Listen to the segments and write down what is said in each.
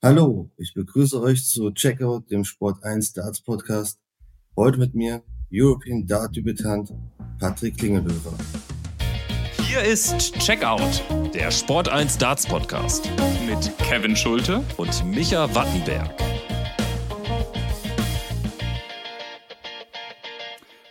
Hallo, ich begrüße euch zu Checkout, dem Sport 1 Darts Podcast. Heute mit mir European Dart Debütant Patrick Klingelhöfer. Hier ist Checkout, der Sport 1 Darts Podcast mit Kevin Schulte und Micha Wattenberg.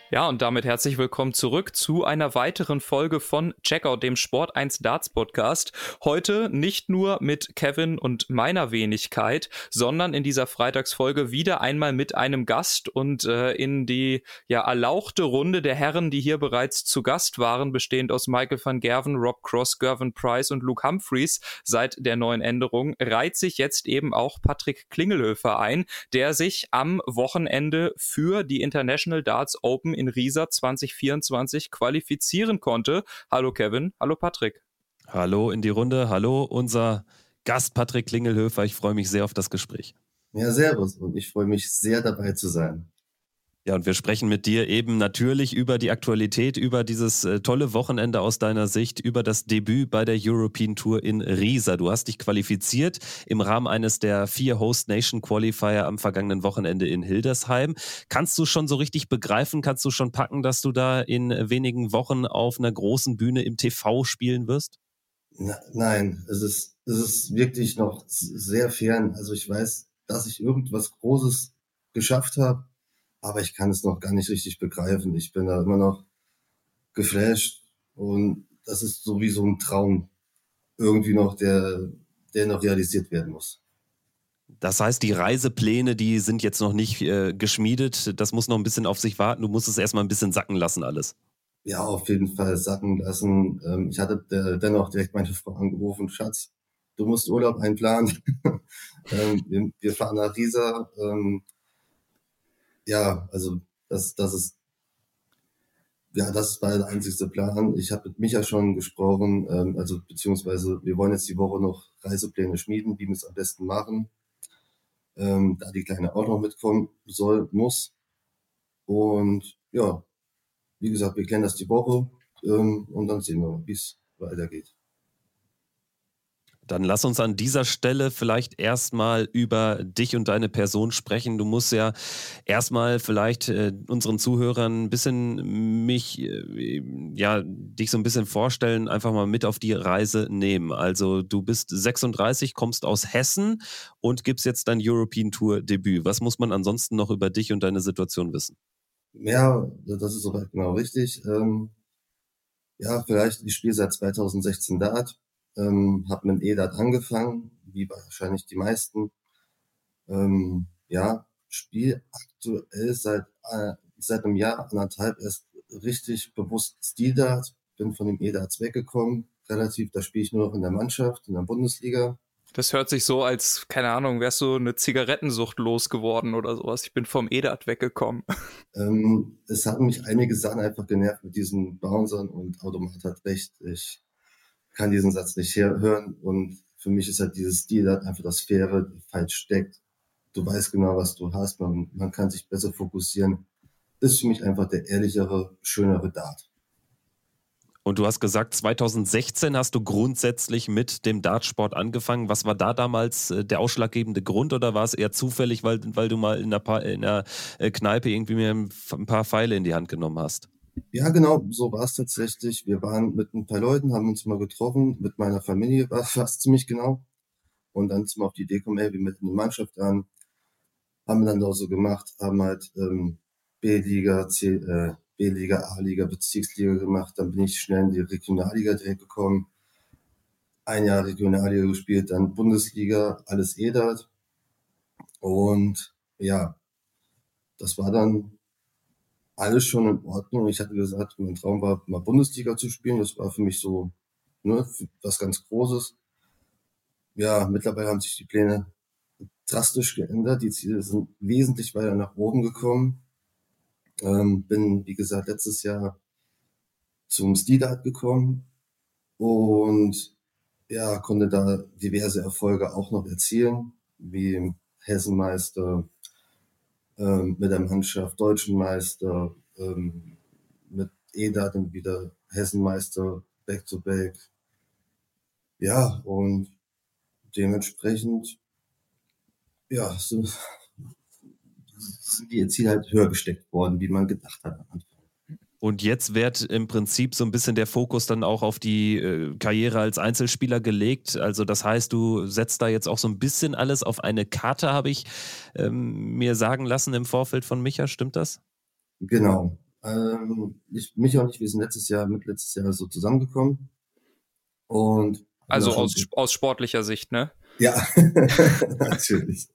Ja, und damit herzlich willkommen zurück zu einer weiteren Folge von Checkout, dem Sport 1 Darts Podcast. Heute nicht nur mit Kevin und meiner Wenigkeit, sondern in dieser Freitagsfolge wieder einmal mit einem Gast und äh, in die ja erlauchte Runde der Herren, die hier bereits zu Gast waren, bestehend aus Michael van Gerven, Rob Cross, Gervin Price und Luke Humphreys seit der neuen Änderung, reiht sich jetzt eben auch Patrick Klingelhöfer ein, der sich am Wochenende für die International Darts Open in Riesa 2024 qualifizieren konnte. Hallo Kevin, hallo Patrick. Hallo in die Runde, hallo unser Gast Patrick Klingelhöfer. Ich freue mich sehr auf das Gespräch. Ja, servus und ich freue mich sehr dabei zu sein. Ja, und wir sprechen mit dir eben natürlich über die Aktualität, über dieses äh, tolle Wochenende aus deiner Sicht, über das Debüt bei der European Tour in Riesa. Du hast dich qualifiziert im Rahmen eines der vier Host Nation Qualifier am vergangenen Wochenende in Hildesheim. Kannst du schon so richtig begreifen, kannst du schon packen, dass du da in wenigen Wochen auf einer großen Bühne im TV spielen wirst? Na, nein, es ist, es ist wirklich noch sehr fern. Also ich weiß, dass ich irgendwas Großes geschafft habe aber ich kann es noch gar nicht richtig begreifen. Ich bin da immer noch geflasht und das ist so wie so ein Traum irgendwie noch, der, der noch realisiert werden muss. Das heißt, die Reisepläne, die sind jetzt noch nicht äh, geschmiedet. Das muss noch ein bisschen auf sich warten. Du musst es erstmal ein bisschen sacken lassen, alles. Ja, auf jeden Fall sacken lassen. Ähm, ich hatte äh, dennoch direkt meine Frau angerufen, Schatz, du musst Urlaub einplanen. ähm, wir, wir, fahren nach Riesa. Ähm, ja, also das, das ist ja, das ist der einzigste Plan. Ich habe mit Micha schon gesprochen, ähm, also beziehungsweise wir wollen jetzt die Woche noch Reisepläne schmieden, wie wir es am besten machen, ähm, da die kleine auch noch mitkommen soll, muss. Und ja, wie gesagt, wir klären das die Woche ähm, und dann sehen wir, wie es weitergeht. Dann lass uns an dieser Stelle vielleicht erstmal über dich und deine Person sprechen. Du musst ja erstmal vielleicht äh, unseren Zuhörern ein bisschen mich, äh, ja, dich so ein bisschen vorstellen, einfach mal mit auf die Reise nehmen. Also du bist 36, kommst aus Hessen und gibst jetzt dein European Tour Debüt. Was muss man ansonsten noch über dich und deine Situation wissen? Ja, das ist soweit genau richtig. Ähm, ja, vielleicht, ich spiele seit 2016 Dart ähm, habe mit EDAT angefangen, wie wahrscheinlich die meisten. Ähm, ja, spiel aktuell seit, äh, seit einem Jahr, anderthalb erst richtig bewusst Stil-Dart, bin von dem EDATs weggekommen, relativ, da spiele ich nur noch in der Mannschaft, in der Bundesliga. Das hört sich so, als, keine Ahnung, wärst du eine Zigarettensucht losgeworden oder sowas. Ich bin vom EDAT weggekommen. Ähm, es haben mich einige Sachen einfach genervt mit diesen Bouncern und Automat hat recht. Ich kann diesen Satz nicht hören. Und für mich ist halt dieses Stil halt einfach das Faire, falsch steckt. Du weißt genau, was du hast. Man, man kann sich besser fokussieren. Ist für mich einfach der ehrlichere, schönere Dart. Und du hast gesagt, 2016 hast du grundsätzlich mit dem Dartsport angefangen. Was war da damals äh, der ausschlaggebende Grund oder war es eher zufällig, weil, weil du mal in einer, in einer äh, Kneipe irgendwie mir ein paar Pfeile in die Hand genommen hast? Ja, genau, so war es tatsächlich. Wir waren mit ein paar Leuten, haben uns mal getroffen, mit meiner Familie war es ziemlich genau. Und dann sind wir auf die Idee gekommen, ey, wir melden die Mannschaft an. Haben wir dann auch so gemacht, haben halt ähm, B-Liga, C, äh, B-Liga, A-Liga, Bezirksliga gemacht. Dann bin ich schnell in die Regionalliga direkt gekommen. Ein Jahr Regionalliga gespielt, dann Bundesliga, alles EDAT. Und ja, das war dann alles schon in Ordnung. Ich hatte gesagt, mein Traum war, mal Bundesliga zu spielen. Das war für mich so ne, was ganz Großes. Ja, mittlerweile haben sich die Pläne drastisch geändert. Die Ziele sind wesentlich weiter nach oben gekommen. Ähm, bin, wie gesagt, letztes Jahr zum Stidart gekommen und ja, konnte da diverse Erfolge auch noch erzielen, wie Hessenmeister, ähm, mit der Mannschaft Deutschen Meister, ähm, mit EDA dann wieder Hessenmeister, Back-to-Back. Ja, und dementsprechend ja, so, sind die Ziele halt höher gesteckt worden, wie man gedacht hat am Anfang. Und jetzt wird im Prinzip so ein bisschen der Fokus dann auch auf die äh, Karriere als Einzelspieler gelegt. Also das heißt, du setzt da jetzt auch so ein bisschen alles auf eine Karte, habe ich ähm, mir sagen lassen im Vorfeld von Micha. Stimmt das? Genau. Ähm, ich, Micha und ich, wir sind letztes Jahr, mit letztes Jahr so zusammengekommen. Und also aus, aus sportlicher Sicht, ne? Ja, natürlich.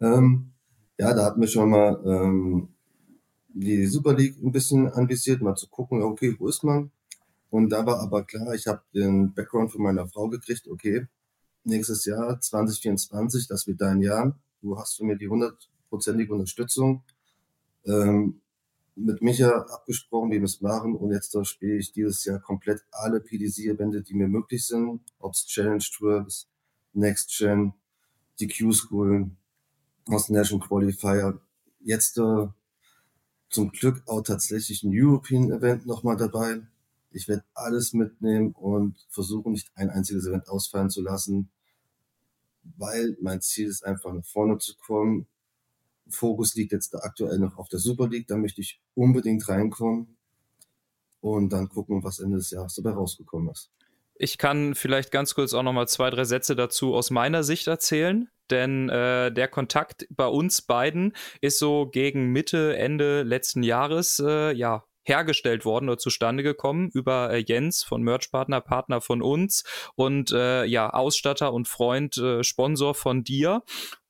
ähm, ja, da hatten wir schon mal ähm, die Super League ein bisschen anvisiert, mal zu gucken, okay, wo ist man? Und da war aber klar, ich habe den Background von meiner Frau gekriegt, okay, nächstes Jahr 2024, das wird dein Jahr. Du hast von mir die hundertprozentige Unterstützung. Ähm, mit Micha abgesprochen, wie wir es machen. Und jetzt spiele ich dieses Jahr komplett alle PDC-Events, die mir möglich sind. Ob es Challenge Tours, Next Gen, die Q-School, aus National Qualifier. Jetzt äh, zum Glück auch tatsächlich ein European Event nochmal dabei. Ich werde alles mitnehmen und versuchen, nicht ein einziges Event ausfallen zu lassen, weil mein Ziel ist einfach nach vorne zu kommen. Fokus liegt jetzt aktuell noch auf der Super League, da möchte ich unbedingt reinkommen und dann gucken, was Ende des Jahres dabei rausgekommen ist. Ich kann vielleicht ganz kurz auch noch mal zwei, drei Sätze dazu aus meiner Sicht erzählen denn äh, der Kontakt bei uns beiden ist so gegen Mitte, Ende letzten Jahres äh, ja hergestellt worden oder zustande gekommen über äh, Jens von Merchpartner, Partner von uns und äh, ja, Ausstatter und Freund, äh, Sponsor von dir.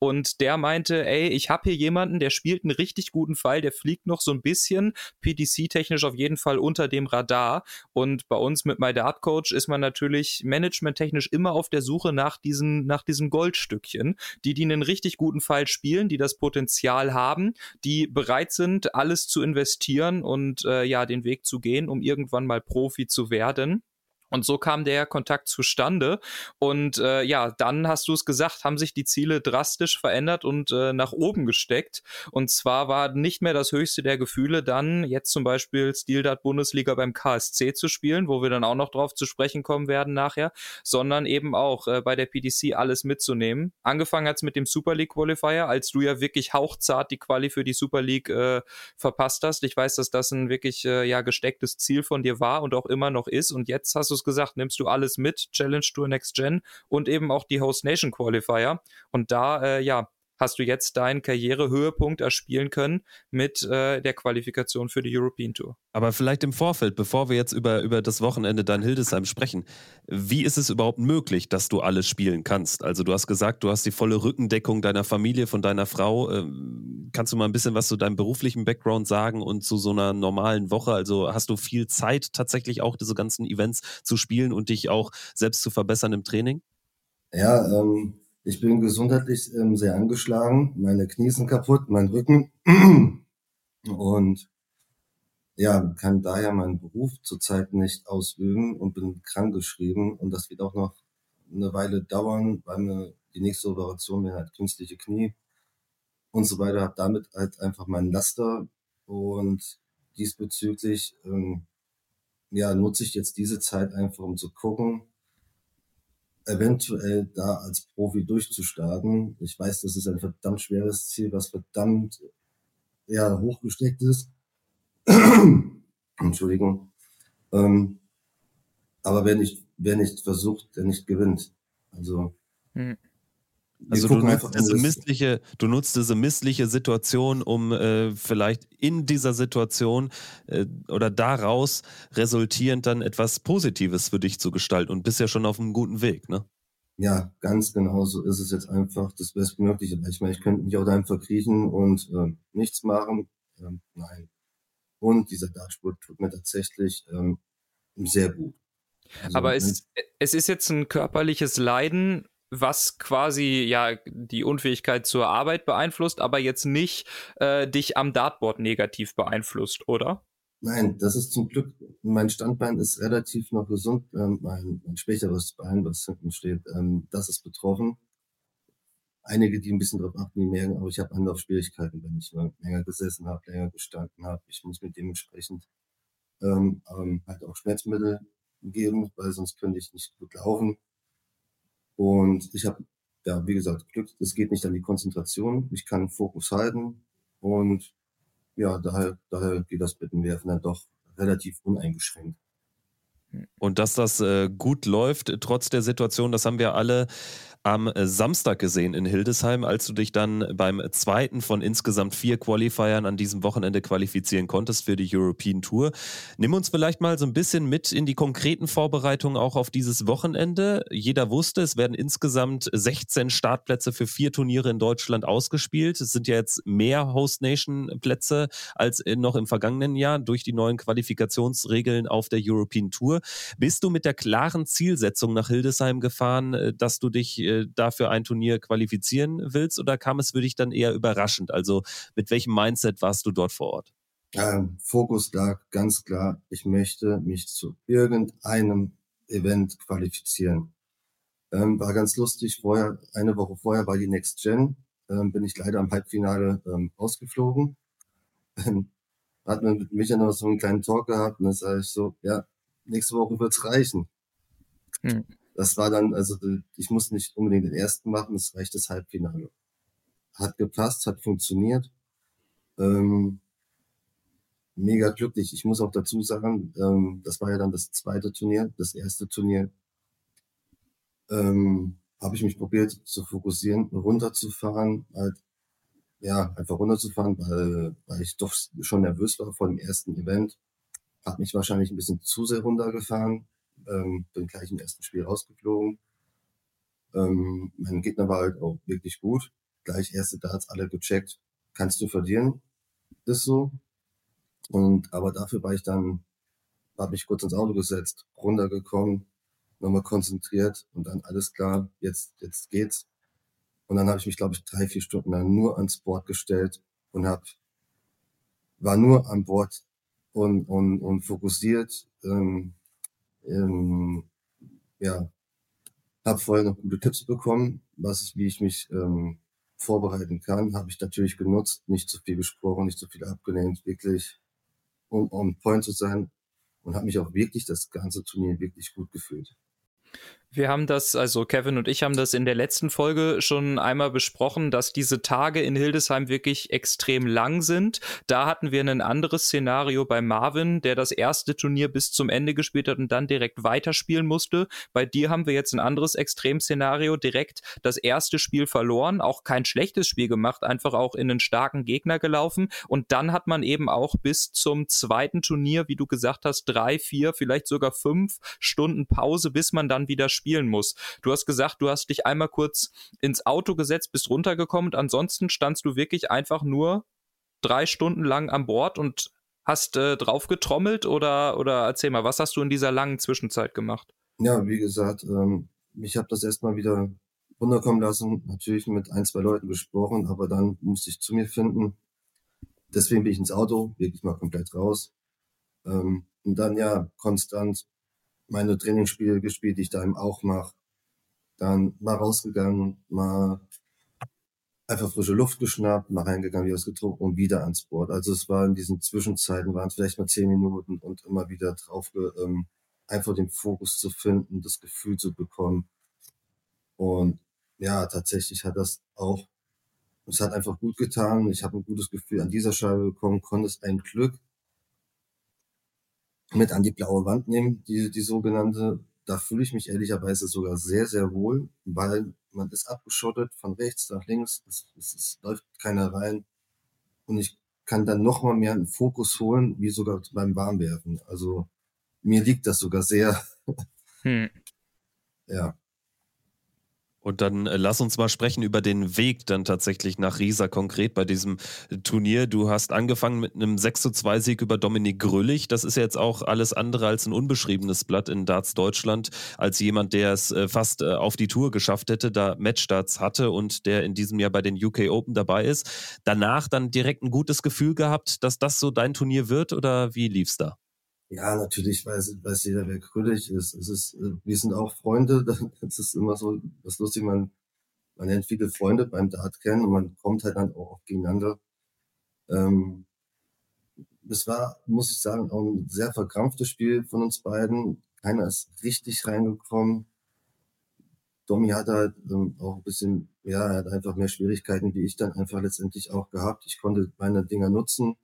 Und der meinte, ey, ich habe hier jemanden, der spielt einen richtig guten Fall, der fliegt noch so ein bisschen PDC-technisch auf jeden Fall unter dem Radar. Und bei uns mit My Dart Coach ist man natürlich managementtechnisch immer auf der Suche nach diesen, nach diesen Goldstückchen, die, die einen richtig guten Fall spielen, die das Potenzial haben, die bereit sind, alles zu investieren und äh, ja, den Weg zu gehen, um irgendwann mal Profi zu werden. Und so kam der Kontakt zustande. Und äh, ja, dann hast du es gesagt, haben sich die Ziele drastisch verändert und äh, nach oben gesteckt. Und zwar war nicht mehr das höchste der Gefühle, dann jetzt zum Beispiel Stildart Bundesliga beim KSC zu spielen, wo wir dann auch noch drauf zu sprechen kommen werden nachher, sondern eben auch äh, bei der PDC alles mitzunehmen. Angefangen hat es mit dem Super League Qualifier, als du ja wirklich hauchzart die Quali für die Super League äh, verpasst hast. Ich weiß, dass das ein wirklich äh, ja gestecktes Ziel von dir war und auch immer noch ist. Und jetzt hast du es gesagt, nimmst du alles mit, Challenge Tour Next Gen und eben auch die Host Nation Qualifier. Und da, äh, ja, hast du jetzt deinen Karrierehöhepunkt erspielen können mit äh, der Qualifikation für die European Tour. Aber vielleicht im Vorfeld, bevor wir jetzt über, über das Wochenende dann Hildesheim sprechen, wie ist es überhaupt möglich, dass du alles spielen kannst? Also du hast gesagt, du hast die volle Rückendeckung deiner Familie, von deiner Frau. Ähm, kannst du mal ein bisschen was zu deinem beruflichen Background sagen und zu so einer normalen Woche? Also hast du viel Zeit tatsächlich auch diese ganzen Events zu spielen und dich auch selbst zu verbessern im Training? Ja, ähm, ich bin gesundheitlich ähm, sehr angeschlagen. Meine Knie sind kaputt, mein Rücken. Und ja, kann daher meinen Beruf zurzeit nicht ausüben und bin krankgeschrieben. Und das wird auch noch eine Weile dauern, weil mir die nächste Operation wäre halt künstliche Knie und so weiter. Habe damit halt einfach meinen Laster und diesbezüglich ähm, ja, nutze ich jetzt diese Zeit einfach, um zu gucken, eventuell da als Profi durchzustarten. Ich weiß, das ist ein verdammt schweres Ziel, was verdammt ja, hochgesteckt ist. Entschuldigung. Ähm, aber wer nicht, wer nicht versucht, der nicht gewinnt. Also, hm. Also du nutzt, diese missliche, du nutzt diese missliche Situation, um äh, vielleicht in dieser Situation äh, oder daraus resultierend dann etwas Positives für dich zu gestalten und bist ja schon auf einem guten Weg, ne? Ja, ganz genau so ist es jetzt einfach das Bestmögliche. Ich meine, ich könnte mich auch da einfach kriechen und äh, nichts machen. Ähm, nein. Und dieser Dartsport tut mir tatsächlich ähm, sehr gut. Also, Aber es, es ist jetzt ein körperliches Leiden, was quasi ja die Unfähigkeit zur Arbeit beeinflusst, aber jetzt nicht äh, dich am Dartboard negativ beeinflusst, oder? Nein, das ist zum Glück, mein Standbein ist relativ noch gesund, ähm, mein, mein schwächeres Bein, was hinten steht, ähm, das ist betroffen. Einige, die ein bisschen drauf achten, die merken, aber ich habe andere Schwierigkeiten, wenn ich länger gesessen habe, länger gestanden habe. Ich muss mir dementsprechend ähm, ähm, halt auch Schmerzmittel geben, weil sonst könnte ich nicht gut laufen. Und ich habe ja, wie gesagt, Glück, es geht nicht an die Konzentration. Ich kann Fokus halten und ja, daher, daher geht das mit dem Werfen dann doch relativ uneingeschränkt. Und dass das äh, gut läuft, trotz der Situation, das haben wir alle am äh, Samstag gesehen in Hildesheim, als du dich dann beim zweiten von insgesamt vier Qualifiern an diesem Wochenende qualifizieren konntest für die European Tour. Nimm uns vielleicht mal so ein bisschen mit in die konkreten Vorbereitungen auch auf dieses Wochenende. Jeder wusste, es werden insgesamt 16 Startplätze für vier Turniere in Deutschland ausgespielt. Es sind ja jetzt mehr Host Nation Plätze als noch im vergangenen Jahr durch die neuen Qualifikationsregeln auf der European Tour. Bist du mit der klaren Zielsetzung nach Hildesheim gefahren, äh, dass du dich äh, dafür ein Turnier qualifizieren willst oder kam es für dich dann eher überraschend? Also mit welchem Mindset warst du dort vor Ort? Ähm, Fokus lag ganz klar, ich möchte mich zu irgendeinem Event qualifizieren. Ähm, war ganz lustig, vorher, eine Woche vorher war die Next Gen, ähm, bin ich leider am Halbfinale ähm, ausgeflogen. hat man mit Micha noch so einen kleinen Talk gehabt und dann sage ich so, ja, nächste Woche wird's reichen. Hm das war dann, also ich muss nicht unbedingt den ersten machen, es reicht das Halbfinale. Hat gepasst, hat funktioniert. Ähm, mega glücklich. Ich muss auch dazu sagen, ähm, das war ja dann das zweite Turnier, das erste Turnier. Ähm, habe ich mich probiert zu fokussieren, runterzufahren, halt, ja, einfach runterzufahren, weil, weil ich doch schon nervös war vor dem ersten Event. Habe mich wahrscheinlich ein bisschen zu sehr runtergefahren ähm, bin gleich im ersten Spiel rausgeflogen. Ähm, mein Gegner war halt auch wirklich gut. Gleich erste Darts alle gecheckt. Kannst du verlieren? Ist so. Und aber dafür war ich dann, habe mich kurz ins Auto gesetzt, runtergekommen, nochmal konzentriert und dann alles klar, jetzt, jetzt geht's. Und dann habe ich mich, glaube ich, drei, vier Stunden lang nur ans Board gestellt und hab, war nur an Bord und, und, und fokussiert. Ähm, ähm, ja, habe vorher noch gute Tipps bekommen, was wie ich mich ähm, vorbereiten kann, habe ich natürlich genutzt, nicht zu viel gesprochen, nicht zu viel abgelehnt, wirklich um on point zu sein und habe mich auch wirklich das ganze Turnier wirklich gut gefühlt. Wir haben das, also Kevin und ich haben das in der letzten Folge schon einmal besprochen, dass diese Tage in Hildesheim wirklich extrem lang sind. Da hatten wir ein anderes Szenario bei Marvin, der das erste Turnier bis zum Ende gespielt hat und dann direkt weiterspielen musste. Bei dir haben wir jetzt ein anderes Extremszenario, direkt das erste Spiel verloren, auch kein schlechtes Spiel gemacht, einfach auch in einen starken Gegner gelaufen. Und dann hat man eben auch bis zum zweiten Turnier, wie du gesagt hast, drei, vier, vielleicht sogar fünf Stunden Pause, bis man dann wieder spielt spielen muss. Du hast gesagt, du hast dich einmal kurz ins Auto gesetzt, bist runtergekommen und ansonsten standst du wirklich einfach nur drei Stunden lang an Bord und hast äh, drauf getrommelt oder, oder erzähl mal, was hast du in dieser langen Zwischenzeit gemacht? Ja, wie gesagt, ähm, ich habe das erstmal wieder runterkommen lassen, natürlich mit ein, zwei Leuten gesprochen, aber dann musste ich zu mir finden. Deswegen bin ich ins Auto, wirklich mal komplett raus. Ähm, und dann ja konstant meine Trainingsspiele gespielt, die ich daheim auch mache. Dann mal rausgegangen, mal einfach frische Luft geschnappt, mal reingegangen, wieder was getrunken und wieder ans Board. Also es war in diesen Zwischenzeiten, waren es vielleicht mal zehn Minuten und immer wieder drauf, ähm, einfach den Fokus zu finden, das Gefühl zu bekommen. Und ja, tatsächlich hat das auch, es hat einfach gut getan. Ich habe ein gutes Gefühl an dieser Scheibe bekommen, konnte es ein Glück mit an die blaue Wand nehmen, die, die sogenannte. Da fühle ich mich ehrlicherweise sogar sehr, sehr wohl, weil man ist abgeschottet von rechts nach links, es, es, es läuft keiner rein und ich kann dann noch mal mehr einen Fokus holen, wie sogar beim Warmwerfen. Also mir liegt das sogar sehr. Hm. ja. Und dann äh, lass uns mal sprechen über den Weg dann tatsächlich nach Riesa konkret bei diesem äh, Turnier. Du hast angefangen mit einem 6 zu 2 Sieg über Dominik Grüllig. Das ist jetzt auch alles andere als ein unbeschriebenes Blatt in Darts Deutschland, als jemand, der es äh, fast auf die Tour geschafft hätte, da Matchstarts hatte und der in diesem Jahr bei den UK Open dabei ist. Danach dann direkt ein gutes Gefühl gehabt, dass das so dein Turnier wird oder wie lief's da? Ja, natürlich weiß, weiß jeder, wer Krüllig ist. Es ist, äh, wir sind auch Freunde. Das ist immer so, das lustig, man, man lernt viele Freunde beim Dart kennen und man kommt halt dann auch gegeneinander. Ähm, es war, muss ich sagen, auch ein sehr verkrampftes Spiel von uns beiden. Keiner ist richtig reingekommen. Domi hat halt ähm, auch ein bisschen, ja, er hat einfach mehr Schwierigkeiten, wie ich dann einfach letztendlich auch gehabt. Ich konnte meine Dinger nutzen,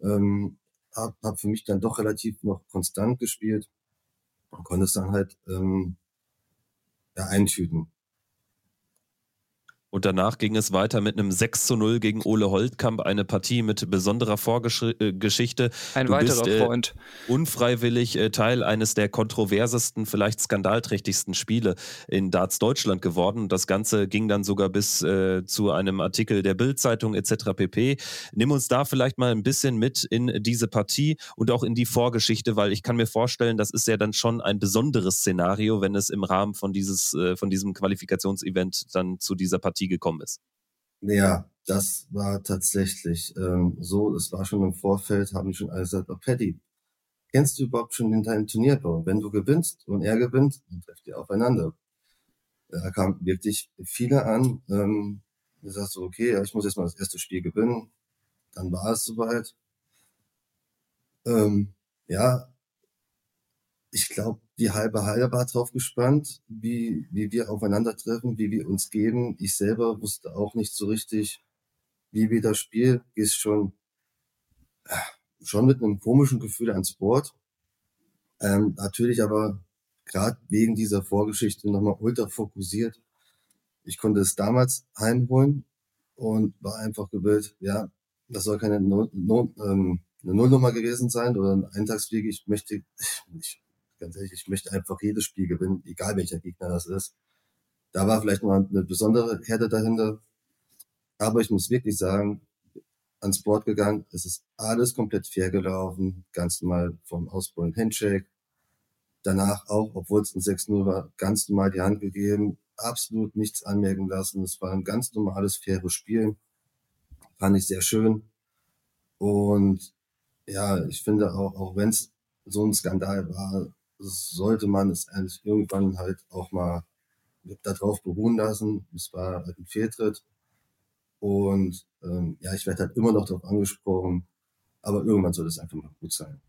ähm, hab, hab für mich dann doch relativ noch konstant gespielt und konnte es dann halt ähm, ja, eintüten. Und danach ging es weiter mit einem 6 zu 0 gegen Ole Holtkamp, eine Partie mit besonderer Vorgeschichte. Äh, Ein du weiterer bist, äh, Freund. Unfreiwillig äh, Teil eines der kontroversesten, vielleicht skandalträchtigsten Spiele in Darts Deutschland geworden. Das Ganze ging dann sogar bis äh, zu einem Artikel der Bildzeitung etc. pp. Nimm uns da vielleicht mal ein bisschen mit in diese Partie und auch in die Vorgeschichte, weil ich kann mir vorstellen, das ist ja dann schon ein besonderes Szenario, wenn es im Rahmen von, dieses, äh, von diesem Qualifikationsevent dann zu dieser Partie Partie gekommen ist. Ja, das war tatsächlich ähm, so. Es war schon im Vorfeld, haben die schon alle gesagt, oh Paddy, kennst du überhaupt schon den deinen Turnierbau? Wenn du gewinnst und er gewinnt, dann trefft ihr aufeinander. Da kamen wirklich viele an. Ähm, ich sagte so, okay, ich muss jetzt mal das erste Spiel gewinnen. Dann war es soweit. Ähm, ja, ich glaube, die halbe Halle war drauf gespannt, wie, wie wir aufeinandertreffen, wie wir uns geben. Ich selber wusste auch nicht so richtig, wie wir das Spiel ist schon, äh, schon mit einem komischen Gefühl ans Board. Ähm, natürlich aber gerade wegen dieser Vorgeschichte nochmal ultra fokussiert. Ich konnte es damals heimholen und war einfach gewillt, ja, das soll keine no, no, ähm, eine Nullnummer gewesen sein oder ein Eintagsfliege. Ich möchte, ich, ganz ehrlich, ich möchte einfach jedes Spiel gewinnen, egal welcher Gegner das ist. Da war vielleicht mal eine besondere Härte dahinter. Aber ich muss wirklich sagen, ans Board gegangen, es ist alles komplett fair gelaufen, ganz normal vom Ausbullen Handshake. Danach auch, obwohl es ein 6-0 war, ganz normal die Hand gegeben, absolut nichts anmerken lassen. Es war ein ganz normales, faires Spiel. Fand ich sehr schön. Und ja, ich finde auch, auch wenn es so ein Skandal war, sollte man es eigentlich irgendwann halt auch mal darauf beruhen lassen. Es war halt ein Fehltritt. Und ähm, ja, ich werde halt immer noch darauf angesprochen, aber irgendwann soll es einfach mal gut sein.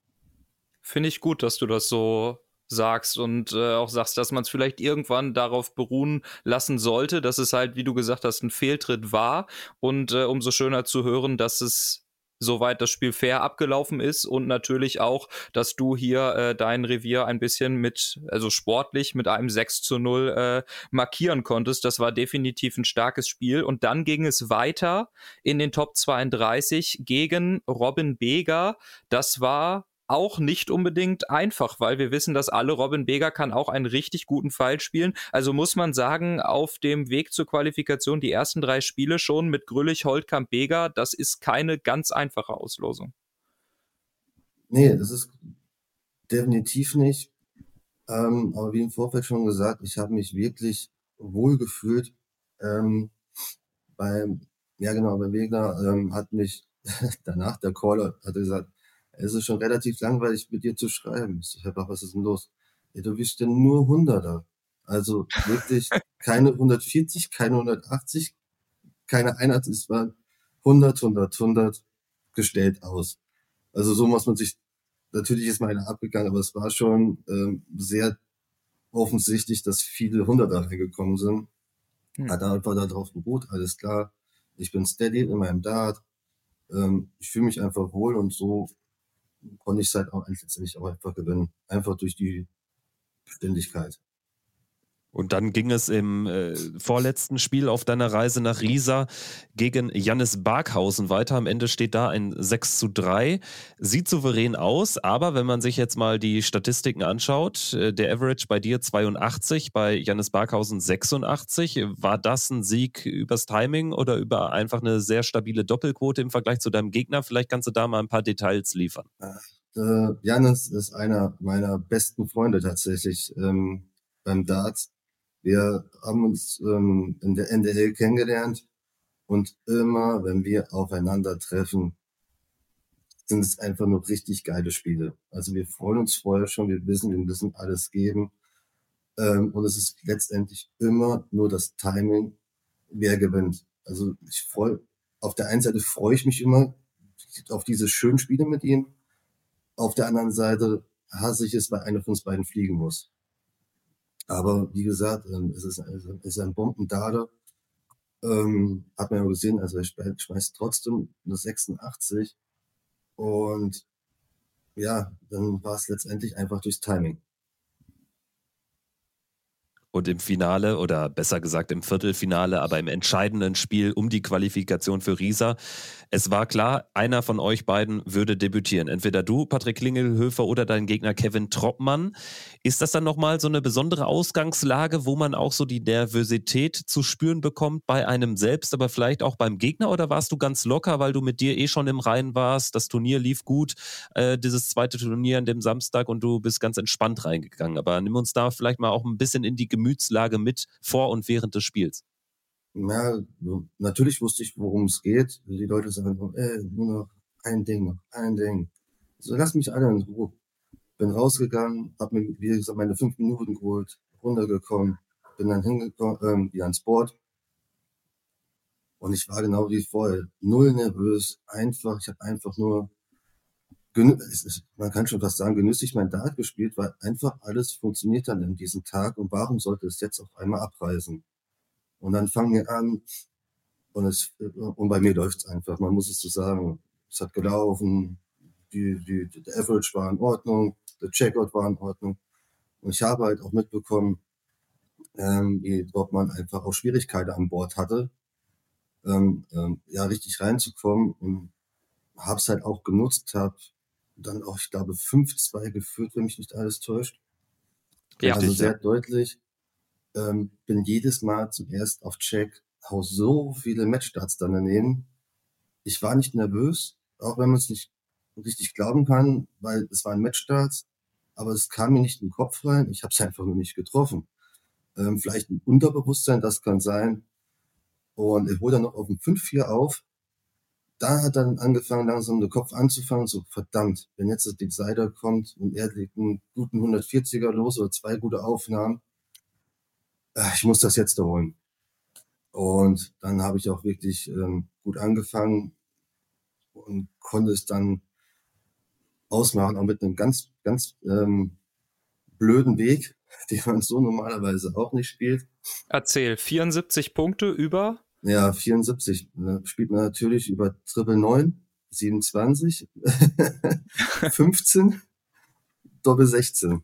Finde ich gut, dass du das so sagst und äh, auch sagst, dass man es vielleicht irgendwann darauf beruhen lassen sollte, dass es halt, wie du gesagt hast, ein Fehltritt war und äh, umso schöner zu hören, dass es soweit das Spiel fair abgelaufen ist und natürlich auch, dass du hier äh, dein Revier ein bisschen mit, also sportlich mit einem 6 zu 0 äh, markieren konntest. Das war definitiv ein starkes Spiel und dann ging es weiter in den Top 32 gegen Robin Beger. Das war auch nicht unbedingt einfach, weil wir wissen, dass alle Robin Beger kann auch einen richtig guten Pfeil spielen. Also muss man sagen, auf dem Weg zur Qualifikation die ersten drei Spiele schon mit Grüllich, Holtkamp, Beger, das ist keine ganz einfache Auslosung. Nee, das ist definitiv nicht. Ähm, aber wie im Vorfeld schon gesagt, ich habe mich wirklich wohl gefühlt. Ähm, beim, ja genau, beim Wegner ähm, hat mich danach der Caller hat gesagt, es ist schon relativ langweilig mit dir zu schreiben. Ich Bach, was ist denn los? Ja, du bist denn nur Hunderter. Also wirklich keine 140, keine 180, keine Einheit, es war 100, 100, 100 gestellt aus. Also so muss man sich, natürlich ist meine abgegangen, aber es war schon ähm, sehr offensichtlich, dass viele Hunderter reingekommen sind. Hm. Hat einfach darauf beruht, alles klar, ich bin steady in meinem Dart, ähm, ich fühle mich einfach wohl und so konnte ich es halt auch letztendlich auch einfach gewinnen. Einfach durch die Beständigkeit. Und dann ging es im äh, vorletzten Spiel auf deiner Reise nach Riesa gegen Jannis Barkhausen weiter. Am Ende steht da ein 6 zu 3. Sieht souverän aus, aber wenn man sich jetzt mal die Statistiken anschaut, äh, der Average bei dir 82, bei Jannis Barkhausen 86. War das ein Sieg übers Timing oder über einfach eine sehr stabile Doppelquote im Vergleich zu deinem Gegner? Vielleicht kannst du da mal ein paar Details liefern. Äh, Jannis ist einer meiner besten Freunde tatsächlich ähm, beim Darts wir haben uns ähm, in der NDL kennengelernt und immer, wenn wir aufeinandertreffen, sind es einfach nur richtig geile Spiele. Also wir freuen uns vorher schon, wir wissen, wir müssen alles geben. Ähm, und es ist letztendlich immer nur das Timing, wer gewinnt. Also ich freue, auf der einen Seite freue ich mich immer auf diese schönen Spiele mit ihm. Auf der anderen Seite hasse ich es, weil einer von uns beiden fliegen muss. Aber wie gesagt, ähm, es ist, es ist ein Bombendade. Ähm, hat man ja gesehen, also er schmeißt trotzdem eine 86. Und ja, dann war es letztendlich einfach durchs Timing. Und im Finale oder besser gesagt im Viertelfinale, aber im entscheidenden Spiel um die Qualifikation für Riesa, es war klar, einer von euch beiden würde debütieren. Entweder du, Patrick Klingelhöfer, oder dein Gegner Kevin Troppmann. Ist das dann nochmal so eine besondere Ausgangslage, wo man auch so die Nervosität zu spüren bekommt bei einem selbst, aber vielleicht auch beim Gegner? Oder warst du ganz locker, weil du mit dir eh schon im Rhein warst? Das Turnier lief gut, äh, dieses zweite Turnier an dem Samstag und du bist ganz entspannt reingegangen. Aber nimm uns da vielleicht mal auch ein bisschen in die Gemüse Gemütslage mit vor und während des Spiels? Ja, natürlich wusste ich, worum es geht. Die Leute sagen, ey, nur noch ein Ding, noch ein Ding. So, lass mich alle in Ruhe. Bin rausgegangen, hab mir, wie gesagt, meine fünf Minuten geholt, runtergekommen, bin dann hingekommen, ähm, wieder ans Board. Und ich war genau wie vorher, null nervös, einfach, ich habe einfach nur man kann schon fast sagen, genüsslich mein Dart gespielt, weil einfach alles funktioniert dann in diesem Tag und warum sollte es jetzt auf einmal abreißen? Und dann fangen wir an und es, und bei mir läuft es einfach, man muss es so sagen. Es hat gelaufen, die, die, der Average war in Ordnung, der Checkout war in Ordnung. Und ich habe halt auch mitbekommen, ähm, wie man einfach auch Schwierigkeiten an Bord hatte, ähm, ähm, ja, richtig reinzukommen und habe es halt auch genutzt, habe dann auch, ich glaube, 5-2 geführt, wenn mich nicht alles täuscht. Ja, also sehr ja. deutlich. Ähm, bin jedes Mal zuerst auf Check, hau so viele Matchstarts dann daneben. Ich war nicht nervös, auch wenn man es nicht richtig glauben kann, weil es waren Matchstarts, aber es kam mir nicht in den Kopf rein. Ich habe es einfach nur nicht getroffen. Ähm, vielleicht ein Unterbewusstsein, das kann sein. Und ich hole dann noch auf dem 5-4 auf da hat dann angefangen, langsam der Kopf anzufangen, so verdammt, wenn jetzt der Decider kommt und er legt einen guten 140er los oder zwei gute Aufnahmen, äh, ich muss das jetzt holen. Und dann habe ich auch wirklich ähm, gut angefangen und konnte es dann ausmachen, auch mit einem ganz, ganz ähm, blöden Weg, den man so normalerweise auch nicht spielt. Erzähl, 74 Punkte über ja, 74 ne, spielt man natürlich über Triple 9, 27, 15, Doppel 16.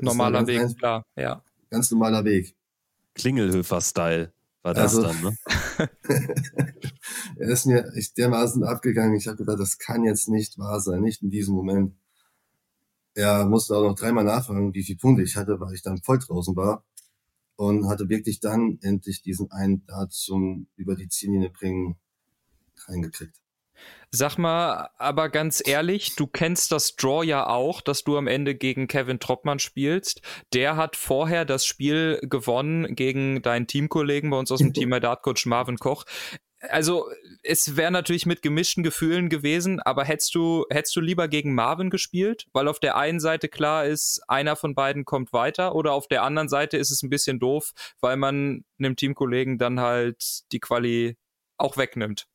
Normaler Weg, ein, klar, ja. Ganz normaler Weg. Klingelhöfer-Style war das also, dann, ne? er ist mir echt dermaßen abgegangen. Ich habe gedacht, das kann jetzt nicht wahr sein, nicht in diesem Moment. Er musste auch noch dreimal nachfragen, wie viele Punkte ich hatte, weil ich dann voll draußen war und hatte wirklich dann endlich diesen einen Dart zum über die Ziellinie bringen reingekriegt. Sag mal, aber ganz ehrlich, du kennst das Draw ja auch, dass du am Ende gegen Kevin Troppmann spielst. Der hat vorher das Spiel gewonnen gegen deinen Teamkollegen bei uns aus dem Team, bei Dartcoach Marvin Koch also es wäre natürlich mit gemischten Gefühlen gewesen, aber hättest du, hättest du lieber gegen Marvin gespielt? Weil auf der einen Seite klar ist, einer von beiden kommt weiter oder auf der anderen Seite ist es ein bisschen doof, weil man einem Teamkollegen dann halt die Quali auch wegnimmt.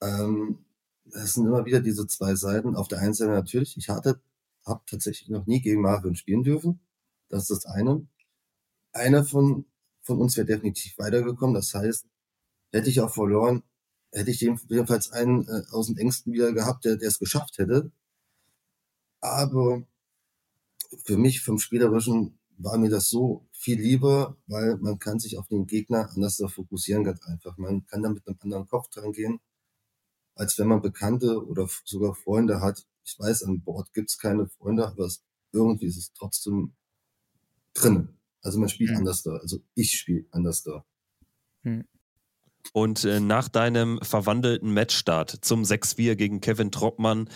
Ähm, das sind immer wieder diese zwei Seiten. Auf der einen Seite natürlich, ich hatte, habe tatsächlich noch nie gegen Marvin spielen dürfen. Das ist das eine. Einer von, von uns wäre definitiv weitergekommen. Das heißt, hätte ich auch verloren, hätte ich jedenfalls einen äh, aus den Ängsten wieder gehabt, der es geschafft hätte. Aber für mich vom Spielerischen war mir das so viel lieber, weil man kann sich auf den Gegner anders fokussieren ganz einfach. Man kann da mit einem anderen Kopf dran gehen, als wenn man Bekannte oder sogar Freunde hat. Ich weiß, an Bord gibt es keine Freunde, aber es, irgendwie ist es trotzdem drin. Also man spielt mhm. anders da. Also ich spiele anders da. Mhm. Und äh, nach deinem verwandelten Matchstart zum 6-4 gegen Kevin Troppmann,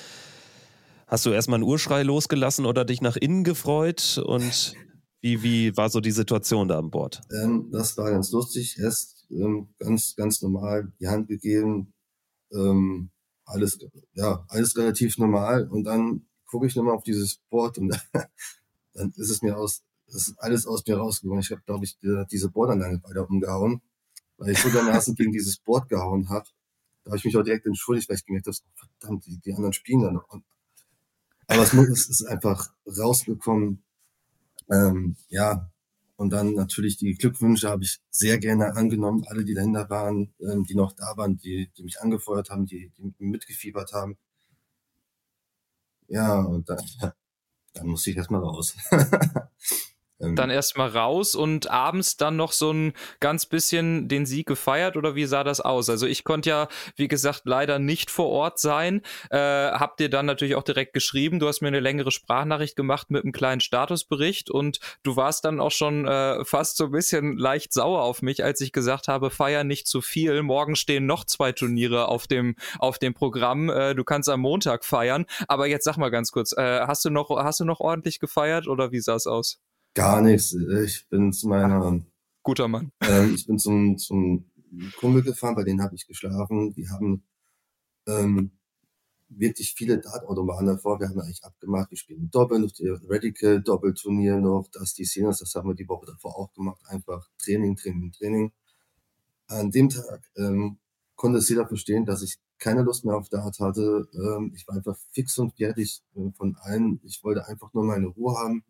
hast du erstmal einen Urschrei losgelassen oder dich nach innen gefreut? Und wie, wie war so die Situation da an Bord? Ähm, das war ganz lustig. Erst ähm, ganz, ganz normal die Hand gegeben. Ähm, alles, ja, alles relativ normal. Und dann gucke ich nochmal auf dieses Board und dann ist es mir aus, ist alles aus mir rausgegangen. Ich habe, glaube ich, diese Boardanlage weiter umgehauen weil ich so dermaßen gegen dieses Board gehauen habe. Da habe ich mich auch direkt entschuldigt, weil ich gemerkt habe, verdammt, die, die anderen spielen da noch. Aber es, muss, es ist einfach rausgekommen. Ähm, ja, Und dann natürlich die Glückwünsche habe ich sehr gerne angenommen. Alle, die dahinter waren, ähm, die noch da waren, die, die mich angefeuert haben, die, die mitgefiebert haben. Ja, und dann, dann musste ich erstmal raus. Ähm, dann erstmal raus und abends dann noch so ein ganz bisschen den Sieg gefeiert oder wie sah das aus? Also ich konnte ja, wie gesagt, leider nicht vor Ort sein. Äh, hab dir dann natürlich auch direkt geschrieben. Du hast mir eine längere Sprachnachricht gemacht mit einem kleinen Statusbericht und du warst dann auch schon äh, fast so ein bisschen leicht sauer auf mich, als ich gesagt habe, feier nicht zu viel. Morgen stehen noch zwei Turniere auf dem, auf dem Programm. Äh, du kannst am Montag feiern. Aber jetzt sag mal ganz kurz, äh, hast du noch, hast du noch ordentlich gefeiert oder wie sah es aus? Gar nichts. Ich bin zu meiner. Guter Mann. Äh, ich bin zum, zum Kumpel gefahren, bei denen habe ich geschlafen. Die haben ähm, wirklich viele Dartautomaten davor. Wir haben eigentlich abgemacht, wir spielen Doppel, noch die Radical Doppelturnier noch, das die Scenes, das haben wir die Woche davor auch gemacht. Einfach Training, Training, Training. An dem Tag ähm, konnte es jeder verstehen, dass ich keine Lust mehr auf Dart hatte. Ähm, ich war einfach fix und fertig äh, von allen. Ich wollte einfach nur meine Ruhe haben.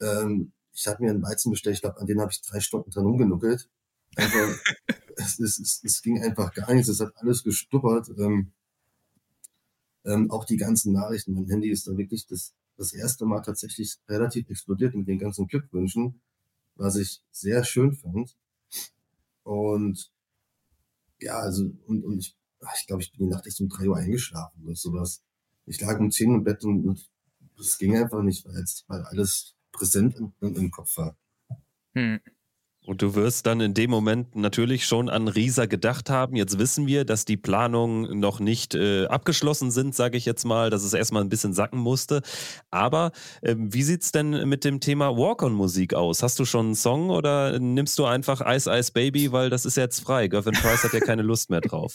Ähm, ich habe mir einen Weizen bestellt, ich glaube, an den habe ich drei Stunden dran umgenuckelt. Einfach, es, es, es, es, ging einfach gar nichts, es hat alles gestuppert. Ähm, ähm, auch die ganzen Nachrichten, mein Handy ist da wirklich das, das erste Mal tatsächlich relativ explodiert mit den ganzen Glückwünschen, was ich sehr schön fand. Und ja, also, und, und ich, ich glaube, ich bin die Nacht echt um drei Uhr eingeschlafen oder sowas. Ich lag um zehn im Bett und, und es ging einfach nicht, weil, jetzt, weil alles präsent im, im Kopf war. Hm. Und du wirst dann in dem Moment natürlich schon an Risa gedacht haben. Jetzt wissen wir, dass die Planungen noch nicht äh, abgeschlossen sind, sage ich jetzt mal, dass es erstmal ein bisschen sacken musste. Aber äh, wie sieht es denn mit dem Thema Walk-on-Musik aus? Hast du schon einen Song oder nimmst du einfach Ice Ice Baby, weil das ist jetzt frei? Gervin Price hat ja keine Lust mehr drauf.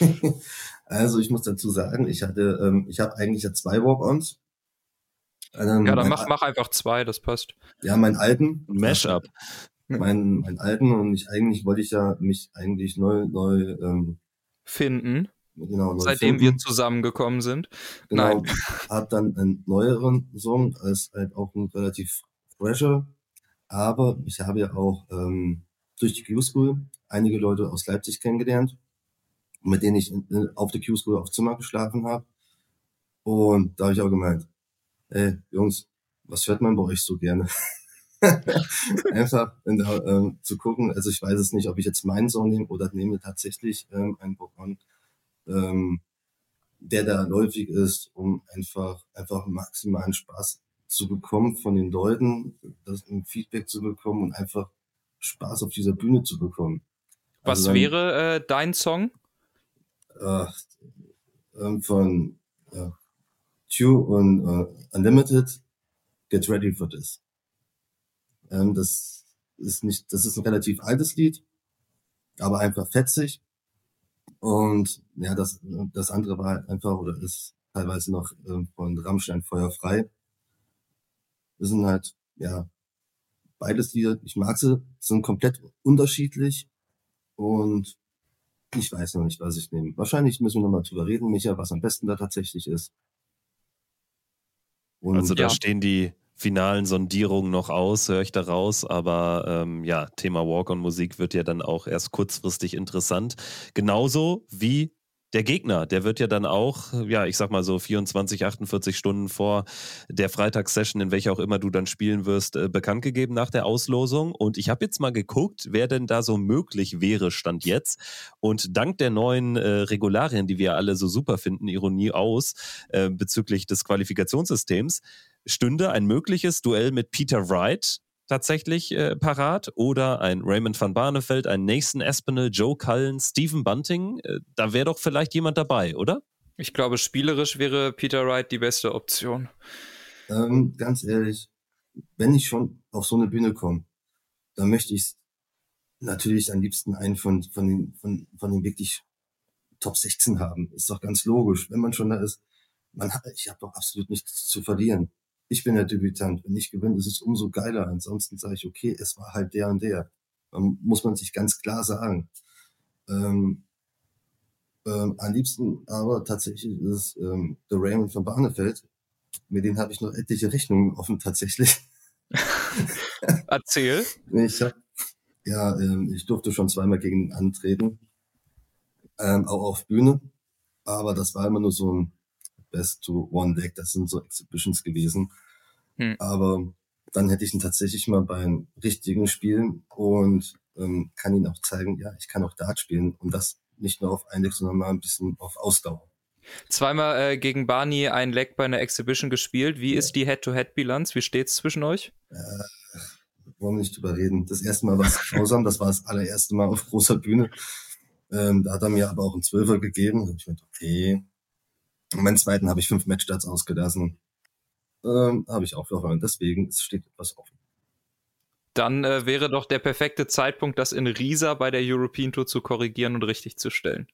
Also ich muss dazu sagen, ich hatte, ähm, ich habe eigentlich ja zwei Walk-ons. Ähm, ja, dann mach, mach einfach zwei, das passt. Ja, meinen alten. Mashup. Meinen, meinen alten und ich eigentlich wollte ich ja mich eigentlich neu, neu ähm, finden. Genau, Seitdem finden. wir zusammengekommen sind. Genau, Nein. hab dann einen neueren Song, als halt auch ein relativ fresher. Aber ich habe ja auch ähm, durch die Q-School einige Leute aus Leipzig kennengelernt, mit denen ich auf der Q-School auf Zimmer geschlafen habe. Und da habe ich auch gemeint, ey, Jungs, was hört man bei euch so gerne? Einfach da, ähm, zu gucken, also ich weiß es nicht, ob ich jetzt meinen Song nehme oder nehme tatsächlich ähm, einen Pokémon, ähm, der da läufig ist, um einfach, einfach maximalen Spaß zu bekommen von den Leuten, das ein Feedback zu bekommen und einfach Spaß auf dieser Bühne zu bekommen. Was also dann, wäre äh, dein Song? Äh, ähm, von äh, Q und uh, Unlimited, Get Ready for This. Ähm, das ist nicht, das ist ein relativ altes Lied, aber einfach fetzig. Und ja, das, das andere war halt einfach oder ist teilweise noch äh, von Rammstein Feuerfrei. Das sind halt, ja, beides Lieder. Ich mag sie, sind komplett unterschiedlich und ich weiß noch nicht, was ich nehme. Wahrscheinlich müssen wir nochmal drüber reden, Micha, was am besten da tatsächlich ist. Und also da ja. stehen die finalen Sondierungen noch aus, höre ich da raus. Aber ähm, ja, Thema Walk-on-Musik wird ja dann auch erst kurzfristig interessant. Genauso wie der Gegner, der wird ja dann auch, ja, ich sag mal so 24, 48 Stunden vor der Freitagssession, in welcher auch immer du dann spielen wirst, äh, bekannt gegeben nach der Auslosung. Und ich habe jetzt mal geguckt, wer denn da so möglich wäre, stand jetzt. Und dank der neuen äh, Regularien, die wir alle so super finden, Ironie aus, äh, bezüglich des Qualifikationssystems, stünde ein mögliches Duell mit Peter Wright, tatsächlich äh, parat oder ein Raymond van Barneveld, ein Nathan Aspinall, Joe Cullen, Stephen Bunting. Äh, da wäre doch vielleicht jemand dabei, oder? Ich glaube, spielerisch wäre Peter Wright die beste Option. Ähm, ganz ehrlich, wenn ich schon auf so eine Bühne komme, dann möchte ich natürlich am liebsten einen von, von, den, von, von den wirklich Top 16 haben. Ist doch ganz logisch. Wenn man schon da ist, man hat, ich habe doch absolut nichts zu verlieren ich bin der Debütant. Wenn ich gewinne, ist es umso geiler. Ansonsten sage ich, okay, es war halt der und der. Dann muss man sich ganz klar sagen. Ähm, ähm, am liebsten aber tatsächlich ist es ähm, der Raymond von Barnefeld. Mit dem habe ich noch etliche Rechnungen offen tatsächlich. Erzähl. Ich hab, ja, ähm, ich durfte schon zweimal gegen ihn antreten, ähm, auch auf Bühne, aber das war immer nur so ein Best-to-One-Deck, das sind so Exhibitions gewesen. Hm. Aber dann hätte ich ihn tatsächlich mal beim richtigen Spielen und ähm, kann ihn auch zeigen, ja, ich kann auch Dart spielen und das nicht nur auf Eindeck, sondern mal ein bisschen auf Ausdauer. Zweimal äh, gegen Barney ein Leg bei einer Exhibition gespielt. Wie ja. ist die Head-to-Head-Bilanz? Wie steht's zwischen euch? Äh, wollen wir nicht drüber reden. Das erste Mal war es grausam, das war das allererste Mal auf großer Bühne. Ähm, da hat er mir aber auch einen Zwölfer gegeben. Und ich meinte, okay. Und meinen zweiten habe ich fünf Matchstarts ausgelassen. Ähm, habe ich auch verloren. Deswegen es steht etwas offen. Dann äh, wäre doch der perfekte Zeitpunkt, das in Riesa bei der European Tour zu korrigieren und richtig zu stellen.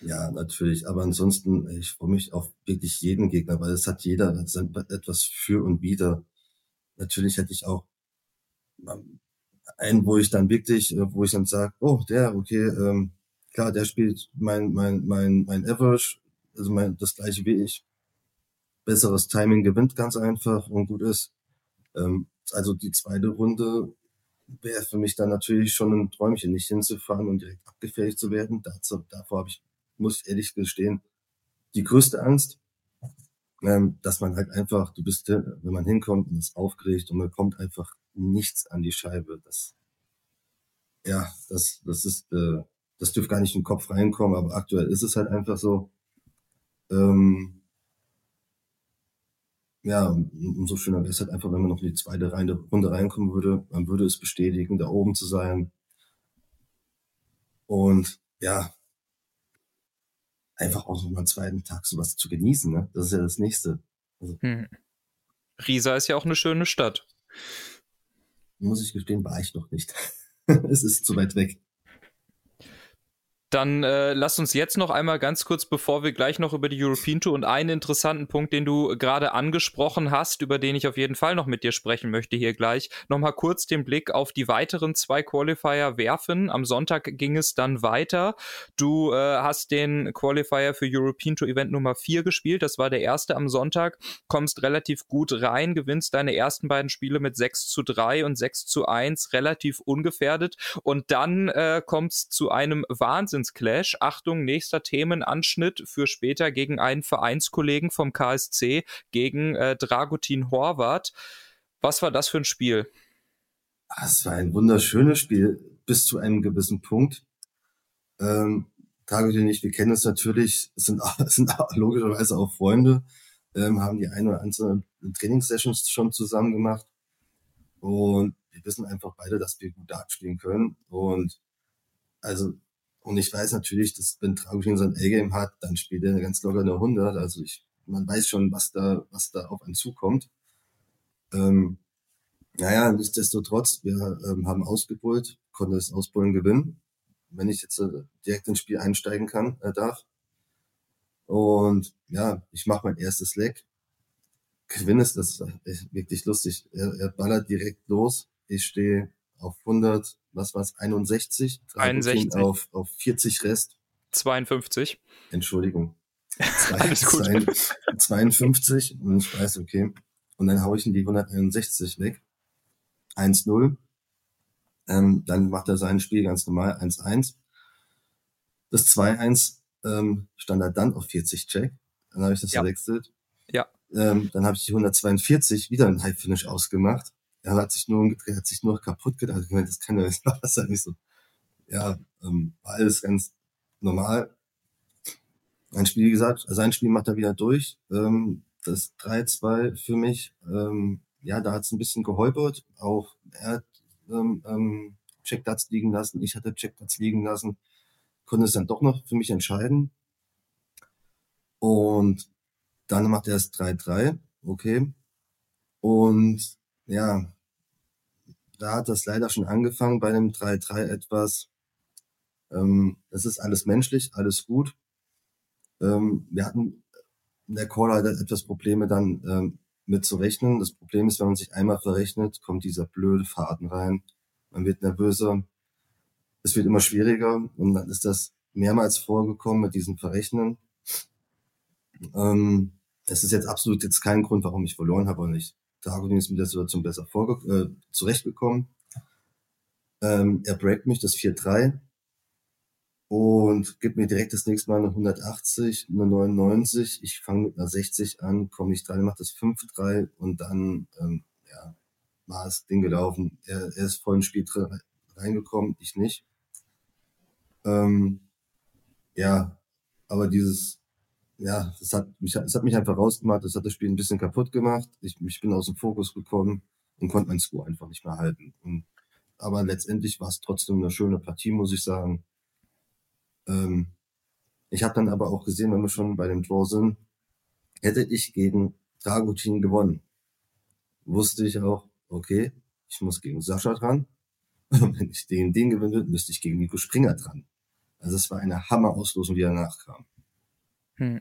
Ja, natürlich. Aber ansonsten, ich freue mich auf wirklich jeden Gegner, weil es hat jeder etwas für und wieder. Natürlich hätte ich auch ähm, einen, wo ich dann wirklich, äh, wo ich dann sage, oh, der, okay, ähm, klar, der spielt mein, mein, mein, mein Average, also mein, das gleiche wie ich. Besseres Timing gewinnt ganz einfach und gut ist. Ähm, also die zweite Runde wäre für mich dann natürlich schon ein Träumchen, nicht hinzufahren und direkt abgefähigt zu werden. Dazu, davor habe ich, muss ich ehrlich gestehen, die größte Angst, ähm, dass man halt einfach, du bist, wenn man hinkommt und ist aufgeregt und man kommt einfach nichts an die Scheibe. Das, ja, das, das ist, äh, das dürfte gar nicht in den Kopf reinkommen, aber aktuell ist es halt einfach so. Ähm, ja, umso schöner wäre es halt einfach, wenn man noch in die zweite Runde reinkommen würde. Man würde es bestätigen, da oben zu sein. Und ja, einfach auch noch mal einen zweiten Tag sowas zu genießen. Ne? Das ist ja das Nächste. Also, hm. Riesa ist ja auch eine schöne Stadt. Muss ich gestehen, war ich noch nicht. es ist zu weit weg. Dann äh, lass uns jetzt noch einmal ganz kurz, bevor wir gleich noch über die European Tour und einen interessanten Punkt, den du gerade angesprochen hast, über den ich auf jeden Fall noch mit dir sprechen möchte hier gleich, nochmal kurz den Blick auf die weiteren zwei Qualifier werfen. Am Sonntag ging es dann weiter. Du äh, hast den Qualifier für European Tour Event Nummer 4 gespielt. Das war der erste am Sonntag. Kommst relativ gut rein, gewinnst deine ersten beiden Spiele mit 6 zu 3 und 6 zu 1, relativ ungefährdet. Und dann äh, kommst zu einem Wahnsinn Clash. Achtung, nächster Themenanschnitt für später gegen einen Vereinskollegen vom KSC, gegen äh, Dragutin Horvath. Was war das für ein Spiel? Es war ein wunderschönes Spiel bis zu einem gewissen Punkt. Ähm, Dragutin und ich, wir kennen es natürlich, sind, sind logischerweise auch Freunde, ähm, haben die eine oder andere Trainingssessions schon zusammen gemacht. Und wir wissen einfach beide, dass wir gut Dart spielen können. Und also und ich weiß natürlich, dass wenn Dragutin sein A-Game hat, dann spielt er ganz locker eine 100. Also ich, man weiß schon, was da, was da auf einen zukommt. Ähm, naja, nichtsdestotrotz, wir ähm, haben ausgebrüllt, konnte das Ausbrüllen gewinnen, wenn ich jetzt äh, direkt ins Spiel einsteigen kann, äh, darf. Und ja, ich mache mein erstes Leg, gewinne es, das ist wirklich lustig. Er, er ballert direkt los, ich stehe auf 100, was war's, 61? 61. Auf, auf 40 Rest. 52. Entschuldigung. Alles gut. 52 und ich weiß, okay. Und dann haue ich in die 161 weg. 1-0. Ähm, dann macht er sein Spiel ganz normal 1-1. Das 2-1 ähm, stand er dann auf 40 Check. Dann habe ich das ja. verwechselt. Ja. Ähm, dann habe ich die 142 wieder ein High Finish ausgemacht er hat sich nur umgedreht, hat sich nur kaputt gedacht. Ich meine, das kann ja nicht wahr sein. Nicht so. Ja, ähm, war alles ganz normal. Ein Spiel, wie gesagt, sein Spiel macht er wieder durch. Ähm, das 3-2 für mich, ähm, ja, da hat es ein bisschen geholpert. Auch er hat ähm, ähm, Checkplatz liegen lassen, ich hatte Checkplatz liegen lassen, konnte es dann doch noch für mich entscheiden. Und dann macht er es 3-3, okay. Und ja, da hat das leider schon angefangen bei dem 3-3 etwas. Ähm, das ist alles menschlich, alles gut. Ähm, wir hatten in der Caller halt etwas Probleme dann ähm, mit zu rechnen. Das Problem ist, wenn man sich einmal verrechnet, kommt dieser blöde Faden rein. Man wird nervöser. Es wird immer schwieriger und dann ist das mehrmals vorgekommen mit diesem Verrechnen. Ähm, es ist jetzt absolut jetzt kein Grund, warum ich verloren habe und ich Dragotin ist mit der Situation besser äh, zurechtgekommen. Ähm, er breakt mich das 4-3 und gibt mir direkt das nächste Mal eine 180, eine 99. Ich fange mit einer 60 an, komme nicht dran, mache das 5-3 und dann ähm, ja, war das Ding gelaufen. Er, er ist voll ins Spiel reingekommen, ich nicht. Ähm, ja, aber dieses, ja, das hat, mich, das hat mich einfach rausgemacht, das hat das Spiel ein bisschen kaputt gemacht. Ich, ich bin aus dem Fokus gekommen und konnte mein Score einfach nicht mehr halten. Und, aber letztendlich war es trotzdem eine schöne Partie, muss ich sagen. Ähm, ich habe dann aber auch gesehen, wenn wir schon bei dem Draw sind, hätte ich gegen Dragutin gewonnen, wusste ich auch, okay, ich muss gegen Sascha dran. Und wenn ich den Ding gewinne, müsste ich gegen Nico Springer dran. Also es war eine Hammer-Auslosung, die danach kam. Hm.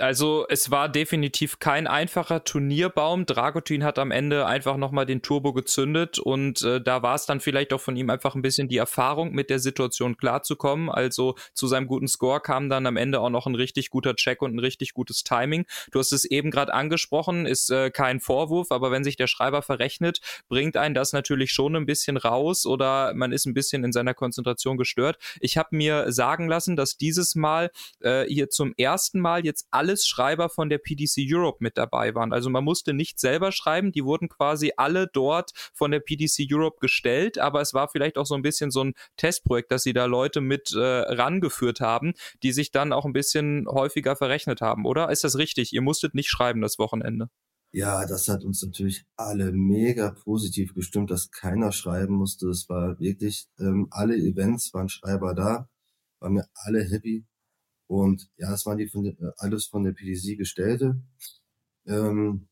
Also es war definitiv kein einfacher Turnierbaum. Dragutin hat am Ende einfach nochmal den Turbo gezündet und äh, da war es dann vielleicht auch von ihm einfach ein bisschen die Erfahrung, mit der Situation klarzukommen. Also zu seinem guten Score kam dann am Ende auch noch ein richtig guter Check und ein richtig gutes Timing. Du hast es eben gerade angesprochen, ist äh, kein Vorwurf, aber wenn sich der Schreiber verrechnet, bringt einen das natürlich schon ein bisschen raus oder man ist ein bisschen in seiner Konzentration gestört. Ich habe mir sagen lassen, dass dieses Mal äh, hier zum ersten Mal jetzt alles Schreiber von der PDC Europe mit dabei waren. Also man musste nicht selber schreiben, die wurden quasi alle dort von der PDC Europe gestellt, aber es war vielleicht auch so ein bisschen so ein Testprojekt, dass sie da Leute mit äh, rangeführt haben, die sich dann auch ein bisschen häufiger verrechnet haben, oder? Ist das richtig? Ihr musstet nicht schreiben das Wochenende. Ja, das hat uns natürlich alle mega positiv gestimmt, dass keiner schreiben musste. Es war wirklich, ähm, alle Events waren Schreiber da, waren wir alle happy. Und ja, es waren die von äh, alles von der PDC gestellte. Ähm,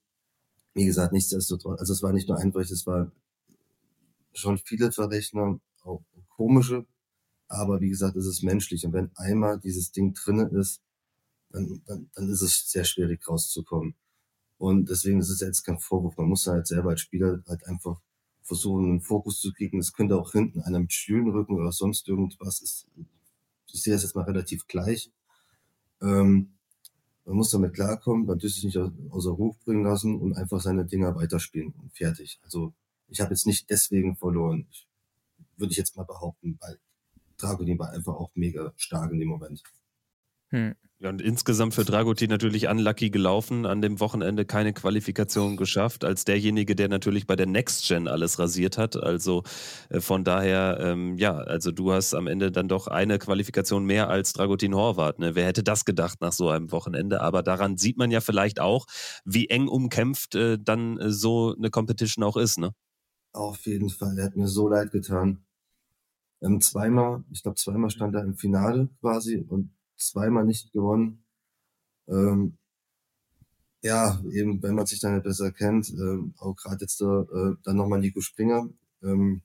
wie gesagt, nichtsdestotrotz, also es war nicht nur einfach, es war schon viele Verrechner, auch komische, aber wie gesagt, es ist menschlich. Und wenn einmal dieses Ding drinne ist, dann, dann, dann ist es sehr schwierig rauszukommen. Und deswegen ist es jetzt kein Vorwurf. Man muss halt selber als Spieler halt einfach versuchen, einen Fokus zu kriegen. Es könnte auch hinten einer mit Stühlenrücken oder sonst irgendwas. Ist, ich sehe das jetzt mal relativ gleich. Ähm, man muss damit klarkommen, man dürfte sich nicht außer Ruf bringen lassen und einfach seine Dinger weiterspielen und fertig. Also ich habe jetzt nicht deswegen verloren, ich, würde ich jetzt mal behaupten, weil Dragonin war einfach auch mega stark in dem Moment. Hm. Ja, und insgesamt für Dragutin natürlich unlucky gelaufen, an dem Wochenende keine Qualifikation geschafft, als derjenige, der natürlich bei der Next Gen alles rasiert hat. Also äh, von daher, ähm, ja, also du hast am Ende dann doch eine Qualifikation mehr als Dragutin Horvath. Ne? Wer hätte das gedacht nach so einem Wochenende? Aber daran sieht man ja vielleicht auch, wie eng umkämpft äh, dann äh, so eine Competition auch ist, ne? Auf jeden Fall, er hat mir so leid getan. Ähm, zweimal, ich glaube zweimal stand er im Finale quasi und zweimal nicht gewonnen. Ähm, ja, eben, wenn man sich dann besser kennt, ähm, auch gerade jetzt äh, dann nochmal Nico Springer, ähm,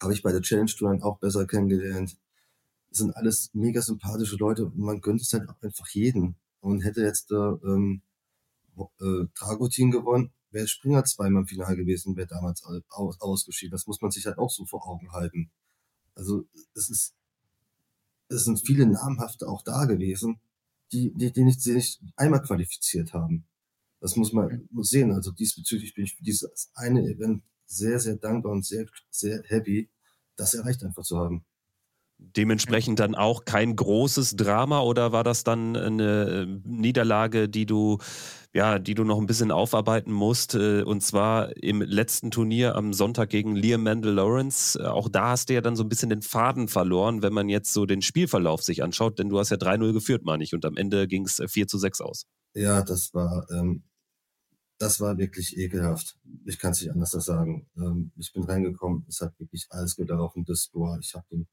habe ich bei der Challenge Tour dann auch besser kennengelernt. Das sind alles mega sympathische Leute und man gönnt es halt auch einfach jeden. Und hätte jetzt ähm, äh, Dragutin gewonnen, wäre Springer zweimal im Finale gewesen, wäre damals aus, ausgeschieden. Das muss man sich halt auch so vor Augen halten. Also es ist es sind viele namhafte auch da gewesen, die, die, die nicht, die nicht einmal qualifiziert haben. Das muss man muss sehen. Also diesbezüglich bin ich für dieses eine Event sehr, sehr dankbar und sehr, sehr happy, das erreicht einfach zu haben. Dementsprechend dann auch kein großes Drama oder war das dann eine äh, Niederlage, die du ja, die du noch ein bisschen aufarbeiten musst. Äh, und zwar im letzten Turnier am Sonntag gegen Liam Mandel Lawrence. Äh, auch da hast du ja dann so ein bisschen den Faden verloren, wenn man jetzt so den Spielverlauf sich anschaut, denn du hast ja 3-0 geführt, meine ich, und am Ende ging es 4 zu 6 aus. Ja, das war, ähm, das war wirklich ekelhaft. Ich kann es nicht anders sagen. Ähm, ich bin reingekommen, es hat wirklich alles gelaufen, das Score. Ich habe den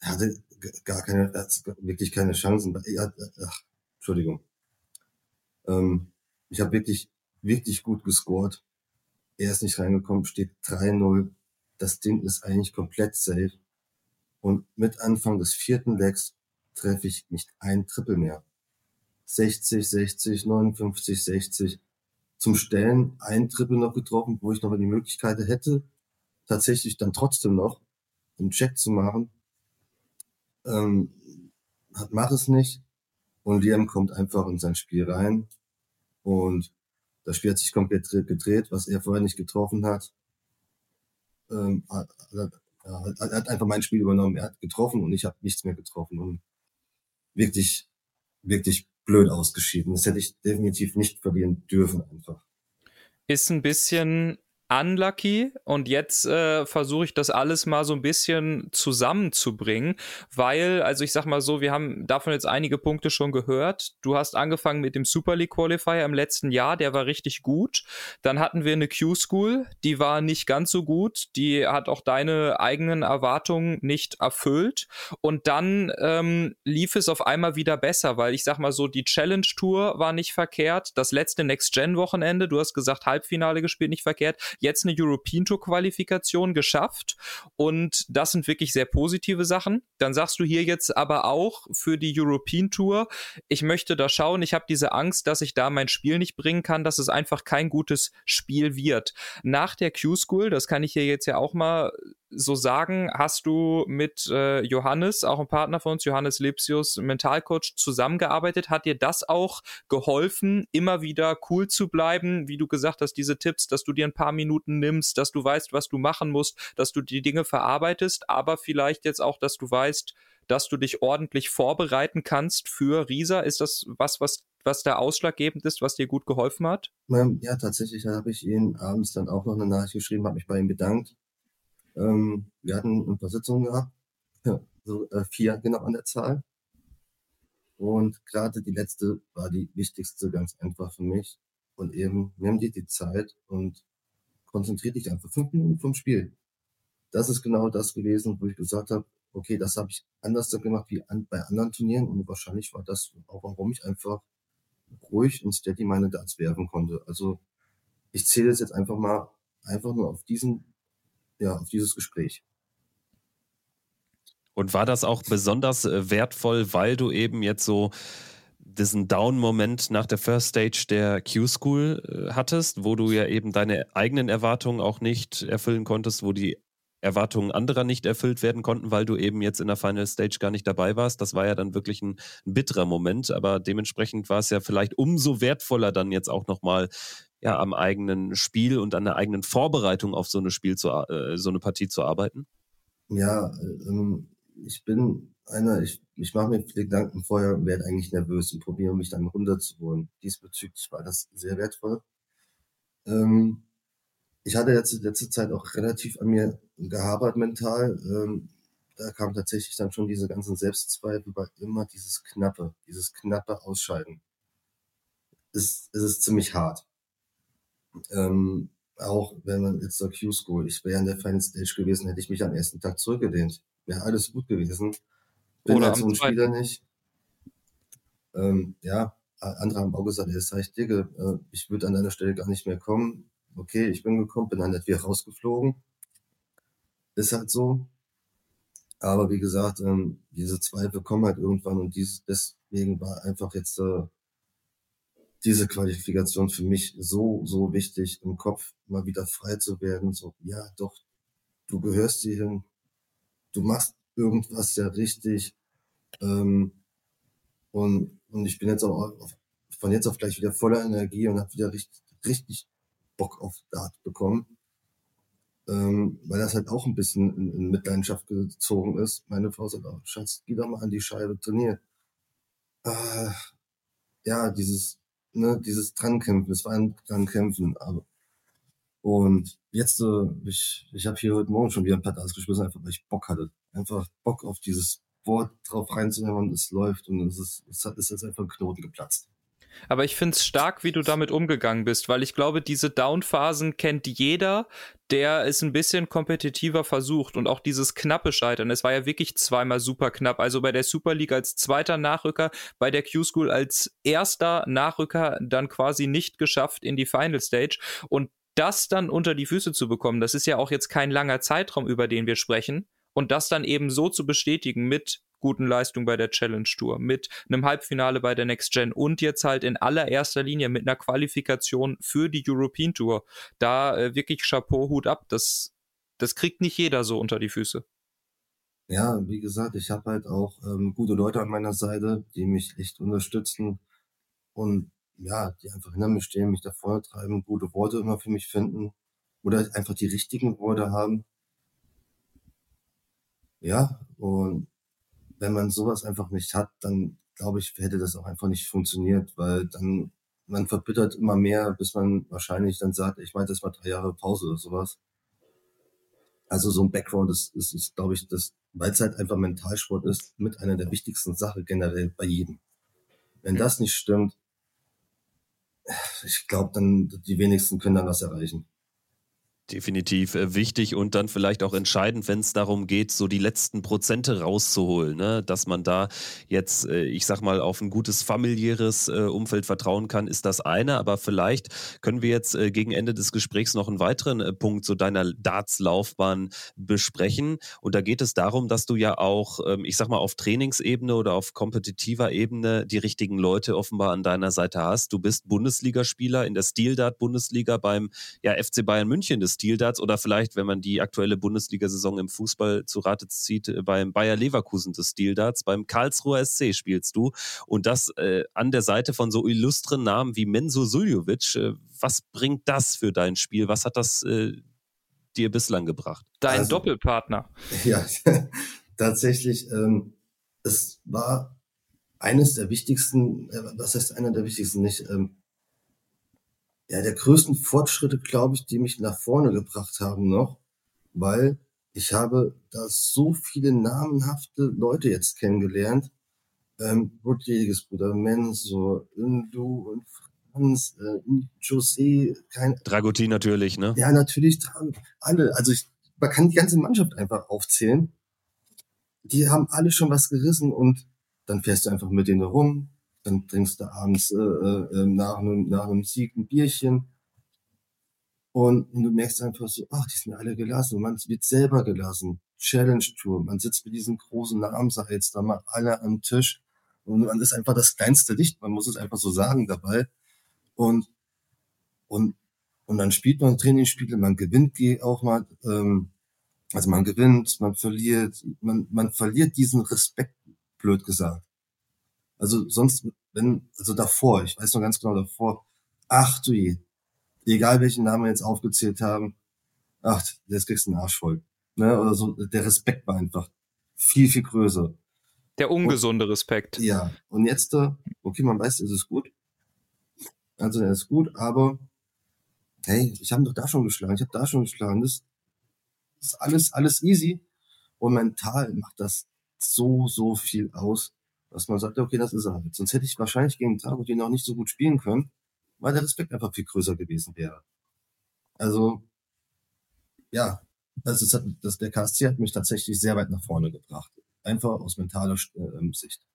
er hatte gar keine, wirklich keine Chancen. Ach, Entschuldigung. Ähm, ich habe wirklich, wirklich gut gescored. Er ist nicht reingekommen, steht 3-0. Das Ding ist eigentlich komplett safe. Und mit Anfang des vierten Legs treffe ich nicht ein Triple mehr. 60, 60, 59, 60. Zum Stellen ein Triple noch getroffen, wo ich noch die Möglichkeit hätte, tatsächlich dann trotzdem noch einen Check zu machen. Ähm, mach es nicht. Und Liam kommt einfach in sein Spiel rein, und Das Spiel hat sich komplett gedreht, was er vorher nicht getroffen hat. Ähm, hat, hat, hat einfach mein Spiel übernommen. Er hat getroffen und ich habe nichts mehr getroffen und wirklich, wirklich blöd ausgeschieden. Das hätte ich definitiv nicht verlieren dürfen einfach. Ist ein bisschen unlucky und jetzt äh, versuche ich das alles mal so ein bisschen zusammenzubringen, weil, also ich sag mal so, wir haben davon jetzt einige Punkte schon gehört. Du hast angefangen mit dem Super League Qualifier im letzten Jahr, der war richtig gut. Dann hatten wir eine Q-School, die war nicht ganz so gut, die hat auch deine eigenen Erwartungen nicht erfüllt. Und dann ähm, lief es auf einmal wieder besser, weil ich sag mal so, die Challenge Tour war nicht verkehrt, das letzte Next Gen Wochenende, du hast gesagt, Halbfinale gespielt, nicht verkehrt jetzt eine European Tour Qualifikation geschafft und das sind wirklich sehr positive Sachen. Dann sagst du hier jetzt aber auch für die European Tour, ich möchte da schauen, ich habe diese Angst, dass ich da mein Spiel nicht bringen kann, dass es einfach kein gutes Spiel wird. Nach der Q-School, das kann ich hier jetzt ja auch mal so sagen, hast du mit äh, Johannes, auch ein Partner von uns, Johannes Lipsius, Mentalcoach, zusammengearbeitet? Hat dir das auch geholfen, immer wieder cool zu bleiben? Wie du gesagt hast, diese Tipps, dass du dir ein paar Minuten nimmst, dass du weißt, was du machen musst, dass du die Dinge verarbeitest, aber vielleicht jetzt auch, dass du weißt, dass du dich ordentlich vorbereiten kannst für Risa. Ist das was, was was da ausschlaggebend ist, was dir gut geholfen hat? Ja, tatsächlich habe ich ihn abends dann auch noch eine Nachricht geschrieben, habe mich bei ihm bedankt ähm, wir hatten ein paar Sitzungen gehabt, so äh, vier genau an der Zahl. Und gerade die letzte war die wichtigste, ganz einfach für mich. Und eben, nimm dir die Zeit und konzentriere dich einfach fünf Minuten vom Spiel. Das ist genau das gewesen, wo ich gesagt habe, okay, das habe ich anders gemacht wie an, bei anderen Turnieren und wahrscheinlich war das auch, warum ich einfach ruhig und steady meine Darts werfen konnte. Also ich zähle es jetzt einfach mal einfach nur auf diesen ja, auf dieses Gespräch. Und war das auch besonders äh, wertvoll, weil du eben jetzt so diesen Down-Moment nach der First Stage der Q-School äh, hattest, wo du ja eben deine eigenen Erwartungen auch nicht erfüllen konntest, wo die Erwartungen anderer nicht erfüllt werden konnten, weil du eben jetzt in der Final Stage gar nicht dabei warst. Das war ja dann wirklich ein, ein bitterer Moment, aber dementsprechend war es ja vielleicht umso wertvoller dann jetzt auch nochmal ja am eigenen Spiel und an der eigenen Vorbereitung auf so eine Spiel zu, äh, so eine Partie zu arbeiten? Ja, ähm, ich bin einer, ich, ich mache mir viele Gedanken vorher, werde eigentlich nervös und probiere mich dann runterzuholen. Diesbezüglich war das sehr wertvoll. Ähm, ich hatte jetzt letzte Zeit auch relativ an mir gehabert mental. Ähm, da kam tatsächlich dann schon diese ganzen Selbstzweifel, weil immer dieses knappe, dieses knappe Ausscheiden. Es, es ist ziemlich hart. Ähm, auch wenn man jetzt zur Q-School, ich wäre in der Final Stage gewesen, hätte ich mich am ersten Tag zurückgelehnt. Wäre alles gut gewesen. Bin Oder halt so ein Spieler nicht. Ähm, ja, andere haben auch gesagt, er sag ich dir, äh, ich würde an deiner Stelle gar nicht mehr kommen. Okay, ich bin gekommen, bin dann nicht wieder rausgeflogen. Ist halt so. Aber wie gesagt, ähm, diese Zweifel kommen halt irgendwann und dies, deswegen war einfach jetzt äh, diese Qualifikation für mich so, so wichtig, im Kopf mal wieder frei zu werden. So, ja, doch, du gehörst hierhin, du machst irgendwas ja richtig. Ähm, und, und ich bin jetzt auch auf, von jetzt auf gleich wieder voller Energie und habe wieder richtig, richtig Bock auf Dart bekommen. Ähm, weil das halt auch ein bisschen in, in Mitleidenschaft gezogen ist. Meine Frau sagt auch, Schatz, geh doch mal an die Scheibe trainieren. Äh, ja, dieses, ne, dieses Drankämpfen, es war ein Drankämpfen. Aber und jetzt, äh, ich, ich habe hier heute Morgen schon wieder ein paar Darts geschmissen, einfach weil ich Bock hatte. Einfach Bock auf dieses Board drauf reinzunehmen und es läuft und es ist, es hat, es ist einfach ein Knoten geplatzt. Aber ich finde es stark, wie du damit umgegangen bist, weil ich glaube, diese Down-Phasen kennt jeder, der es ein bisschen kompetitiver versucht und auch dieses knappe Scheitern. Es war ja wirklich zweimal super knapp. Also bei der Super League als zweiter Nachrücker, bei der Q-School als erster Nachrücker dann quasi nicht geschafft in die Final Stage. Und das dann unter die Füße zu bekommen, das ist ja auch jetzt kein langer Zeitraum, über den wir sprechen. Und das dann eben so zu bestätigen mit guten Leistung bei der Challenge Tour, mit einem Halbfinale bei der Next Gen und jetzt halt in allererster Linie mit einer Qualifikation für die European Tour. Da äh, wirklich Chapeau, Hut ab. Das, das kriegt nicht jeder so unter die Füße. Ja, wie gesagt, ich habe halt auch ähm, gute Leute an meiner Seite, die mich echt unterstützen. Und ja, die einfach hinter mir stehen, mich da vorne treiben, gute Worte immer für mich finden oder einfach die richtigen Worte haben. Ja, und wenn man sowas einfach nicht hat, dann glaube ich, hätte das auch einfach nicht funktioniert, weil dann man verbittert immer mehr, bis man wahrscheinlich dann sagt, ich meine, das war drei Jahre Pause oder sowas. Also so ein Background ist, ist, ist glaube ich, das, weil es halt einfach Mentalsport ist, mit einer der wichtigsten Sachen generell bei jedem. Wenn das nicht stimmt, ich glaube, dann die wenigsten können dann was erreichen. Definitiv äh, wichtig und dann vielleicht auch entscheidend, wenn es darum geht, so die letzten Prozente rauszuholen, ne? dass man da jetzt, äh, ich sag mal, auf ein gutes familiäres äh, Umfeld vertrauen kann, ist das eine. Aber vielleicht können wir jetzt gegen Ende des Gesprächs noch einen weiteren Punkt zu deiner Darts-Laufbahn besprechen. Und da geht es darum, dass du ja auch, ähm, ich sag mal, auf Trainingsebene oder auf kompetitiver Ebene die richtigen Leute offenbar an deiner Seite hast. Du bist Bundesligaspieler in der Steel Dart Bundesliga beim ja, FC Bayern München des Stildarts oder vielleicht, wenn man die aktuelle Bundesliga-Saison im Fußball zu Rate zieht, äh, beim Bayer Leverkusen des Stildarts, beim Karlsruher SC spielst du und das äh, an der Seite von so illustren Namen wie Menzo Suljovic. Äh, was bringt das für dein Spiel? Was hat das äh, dir bislang gebracht? Dein also, Doppelpartner. Ja, tatsächlich. Ähm, es war eines der wichtigsten, äh, was heißt einer der wichtigsten, nicht, ähm, ja, der größten Fortschritte, glaube ich, die mich nach vorne gebracht haben noch, weil ich habe da so viele namenhafte Leute jetzt kennengelernt. Ähm, Rodriguez, Bruder Menso, Indu und Franz, äh, José, kein... Dragutin natürlich, ne? Ja, natürlich, alle. Also ich, man kann die ganze Mannschaft einfach aufzählen. Die haben alle schon was gerissen und dann fährst du einfach mit denen rum, dann trinkst du abends äh, äh, nach, einem, nach einem Sieg ein Bierchen. Und, und du merkst einfach so, ach, die sind alle gelassen. Man wird selber gelassen. Challenge Tour. Man sitzt mit diesen großen Namen, sag jetzt da mal alle am Tisch. Und man ist einfach das kleinste Licht. Man muss es einfach so sagen dabei. Und, und, und dann spielt man Trainingsspiele, man gewinnt auch mal, ähm, also man gewinnt, man verliert, man, man verliert diesen Respekt, blöd gesagt. Also sonst, wenn, also davor, ich weiß noch ganz genau davor, ach du je, egal welchen Namen wir jetzt aufgezählt haben, ach, jetzt kriegst du einen Arsch voll. Ne? Oder so, der Respekt war einfach viel, viel größer. Der ungesunde und, Respekt. Ja, und jetzt, okay, man weiß, es ist gut. Also, er ist gut, aber hey, ich habe doch da schon geschlagen, ich habe da schon geschlagen. Das ist alles, alles easy. Und mental macht das so, so viel aus dass man sagt, okay, das ist er halt. Sonst hätte ich wahrscheinlich gegen Tag den auch nicht so gut spielen können, weil der Respekt einfach viel größer gewesen wäre. Also, ja, das ist, das, der KSC hat mich tatsächlich sehr weit nach vorne gebracht. Einfach aus mentaler äh, Sicht.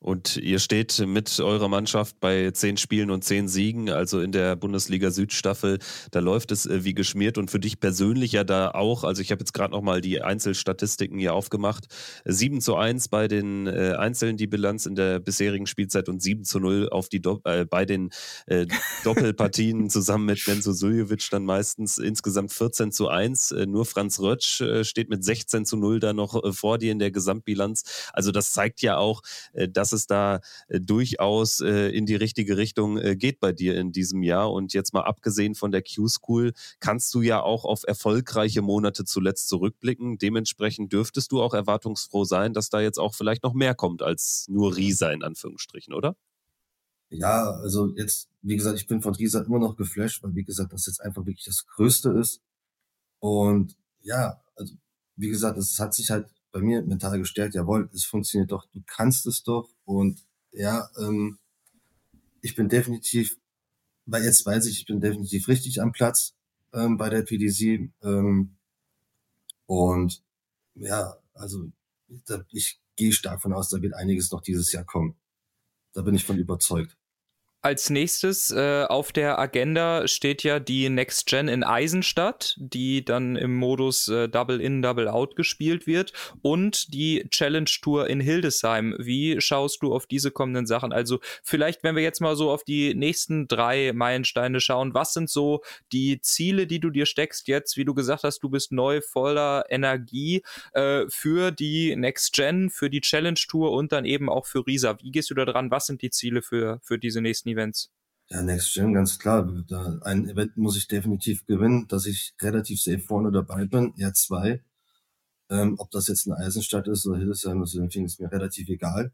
Und ihr steht mit eurer Mannschaft bei zehn Spielen und zehn Siegen, also in der Bundesliga Südstaffel. Da läuft es äh, wie geschmiert und für dich persönlich ja da auch. Also ich habe jetzt gerade nochmal die Einzelstatistiken hier aufgemacht. 7 zu 1 bei den äh, Einzelnen die Bilanz in der bisherigen Spielzeit und 7 zu 0 auf die Do äh, bei den äh, Doppelpartien zusammen mit Benzo Suljovic dann meistens insgesamt 14 zu 1. Äh, nur Franz Rötsch äh, steht mit 16 zu 0 da noch vor dir in der Gesamtbilanz. Also das zeigt ja auch, dass dass es da äh, durchaus äh, in die richtige Richtung äh, geht bei dir in diesem Jahr. Und jetzt mal abgesehen von der Q-School, kannst du ja auch auf erfolgreiche Monate zuletzt zurückblicken. Dementsprechend dürftest du auch erwartungsfroh sein, dass da jetzt auch vielleicht noch mehr kommt als nur Risa in Anführungsstrichen, oder? Ja, also jetzt, wie gesagt, ich bin von Risa immer noch geflasht, weil wie gesagt, das jetzt einfach wirklich das Größte ist. Und ja, also wie gesagt, es hat sich halt bei mir mental gestärkt, jawohl, es funktioniert doch, du kannst es doch. Und ja, ähm, ich bin definitiv, weil jetzt weiß ich, ich bin definitiv richtig am Platz ähm, bei der PDC. Ähm, und ja, also da, ich gehe stark von aus, da wird einiges noch dieses Jahr kommen. Da bin ich von überzeugt. Als nächstes äh, auf der Agenda steht ja die Next Gen in Eisenstadt, die dann im Modus äh, Double In, Double Out gespielt wird und die Challenge Tour in Hildesheim. Wie schaust du auf diese kommenden Sachen? Also vielleicht, wenn wir jetzt mal so auf die nächsten drei Meilensteine schauen, was sind so die Ziele, die du dir steckst jetzt? Wie du gesagt hast, du bist neu voller Energie äh, für die Next Gen, für die Challenge Tour und dann eben auch für Risa. Wie gehst du da dran? Was sind die Ziele für, für diese nächsten nächsten Events? Ja, Next Gen, ganz klar. Da, ein Event muss ich definitiv gewinnen, dass ich relativ safe vorne dabei bin. Ja, zwei. Ähm, ob das jetzt eine Eisenstadt ist oder Hildesheim, das ist mir relativ egal.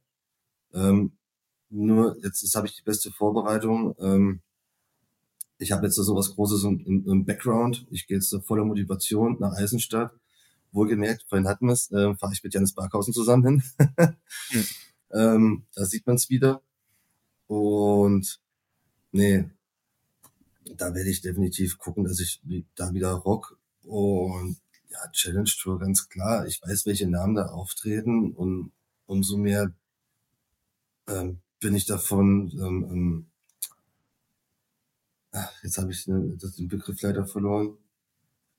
Ähm, nur jetzt, jetzt habe ich die beste Vorbereitung. Ähm, ich habe jetzt da sowas Großes im, im, im Background. Ich gehe jetzt da voller Motivation nach Eisenstadt. Wohlgemerkt, vorhin hatten wir es, äh, fahre ich mit Janis Barkhausen zusammen hin. mhm. ähm, da sieht man es wieder. Und nee, da werde ich definitiv gucken, dass ich da wieder rock. Und ja, Challenge Tour, ganz klar. Ich weiß, welche Namen da auftreten und umso mehr ähm, bin ich davon, ähm, ähm, jetzt habe ich den, den Begriff leider verloren,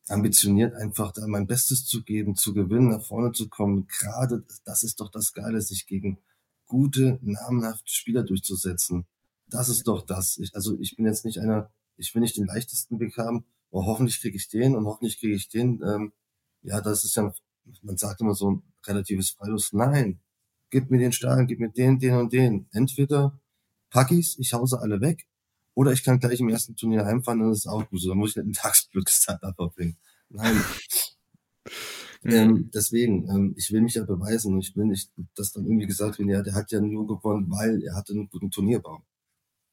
ambitioniert einfach da mein Bestes zu geben, zu gewinnen, nach vorne zu kommen. Gerade das ist doch das Geile, sich gegen gute, namenhafte Spieler durchzusetzen. Das ist doch das. Ich, also ich bin jetzt nicht einer, ich will nicht den leichtesten Weg haben, aber hoffentlich kriege ich den und hoffentlich kriege ich den. Ähm, ja, das ist ja, man sagt immer so ein relatives Freilos. Nein, gib mir den Stahl, gib mir den, den und den. Entweder pack ich's, ich hause alle weg, oder ich kann gleich im ersten Turnier heimfahren, dann ist es auch gut. So, dann muss ich nicht einen Tagsglückstag verbringen. Nein. Mhm. Ähm, deswegen, ähm, ich will mich ja beweisen und ich will nicht, dass dann irgendwie gesagt wird, ja, der hat ja nur gewonnen, weil er hatte einen guten Turnierbaum.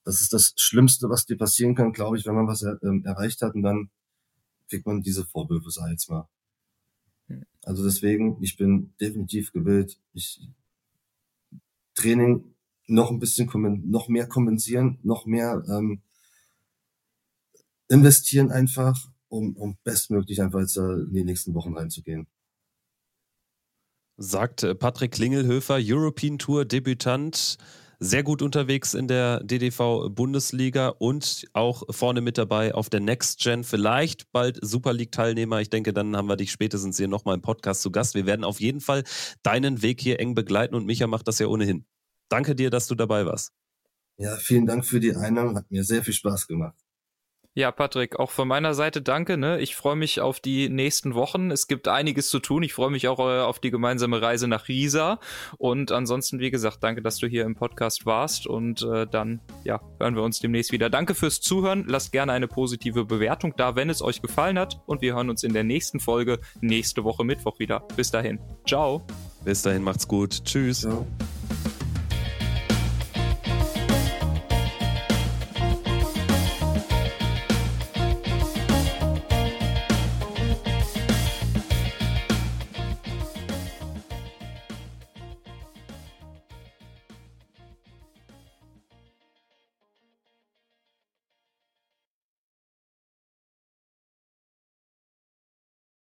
Das ist das Schlimmste, was dir passieren kann, glaube ich, wenn man was er, ähm, erreicht hat und dann kriegt man diese Vorwürfe, sag ich jetzt mal. Also deswegen, ich bin definitiv gewillt, ich Training noch ein bisschen noch mehr kompensieren, noch mehr ähm, investieren einfach, um, um bestmöglich einfach jetzt äh, in die nächsten Wochen reinzugehen sagt äh, Patrick Klingelhöfer, European Tour Debütant, sehr gut unterwegs in der DDV Bundesliga und auch vorne mit dabei auf der Next Gen, vielleicht bald Super League Teilnehmer. Ich denke, dann haben wir dich spätestens hier nochmal im Podcast zu Gast. Wir werden auf jeden Fall deinen Weg hier eng begleiten und Micha macht das ja ohnehin. Danke dir, dass du dabei warst. Ja, vielen Dank für die Einladung. Hat mir sehr viel Spaß gemacht. Ja, Patrick, auch von meiner Seite danke. Ne? Ich freue mich auf die nächsten Wochen. Es gibt einiges zu tun. Ich freue mich auch äh, auf die gemeinsame Reise nach Riesa. Und ansonsten, wie gesagt, danke, dass du hier im Podcast warst. Und äh, dann, ja, hören wir uns demnächst wieder. Danke fürs Zuhören. Lasst gerne eine positive Bewertung da, wenn es euch gefallen hat. Und wir hören uns in der nächsten Folge nächste Woche Mittwoch wieder. Bis dahin. Ciao. Bis dahin, macht's gut. Tschüss. Ciao.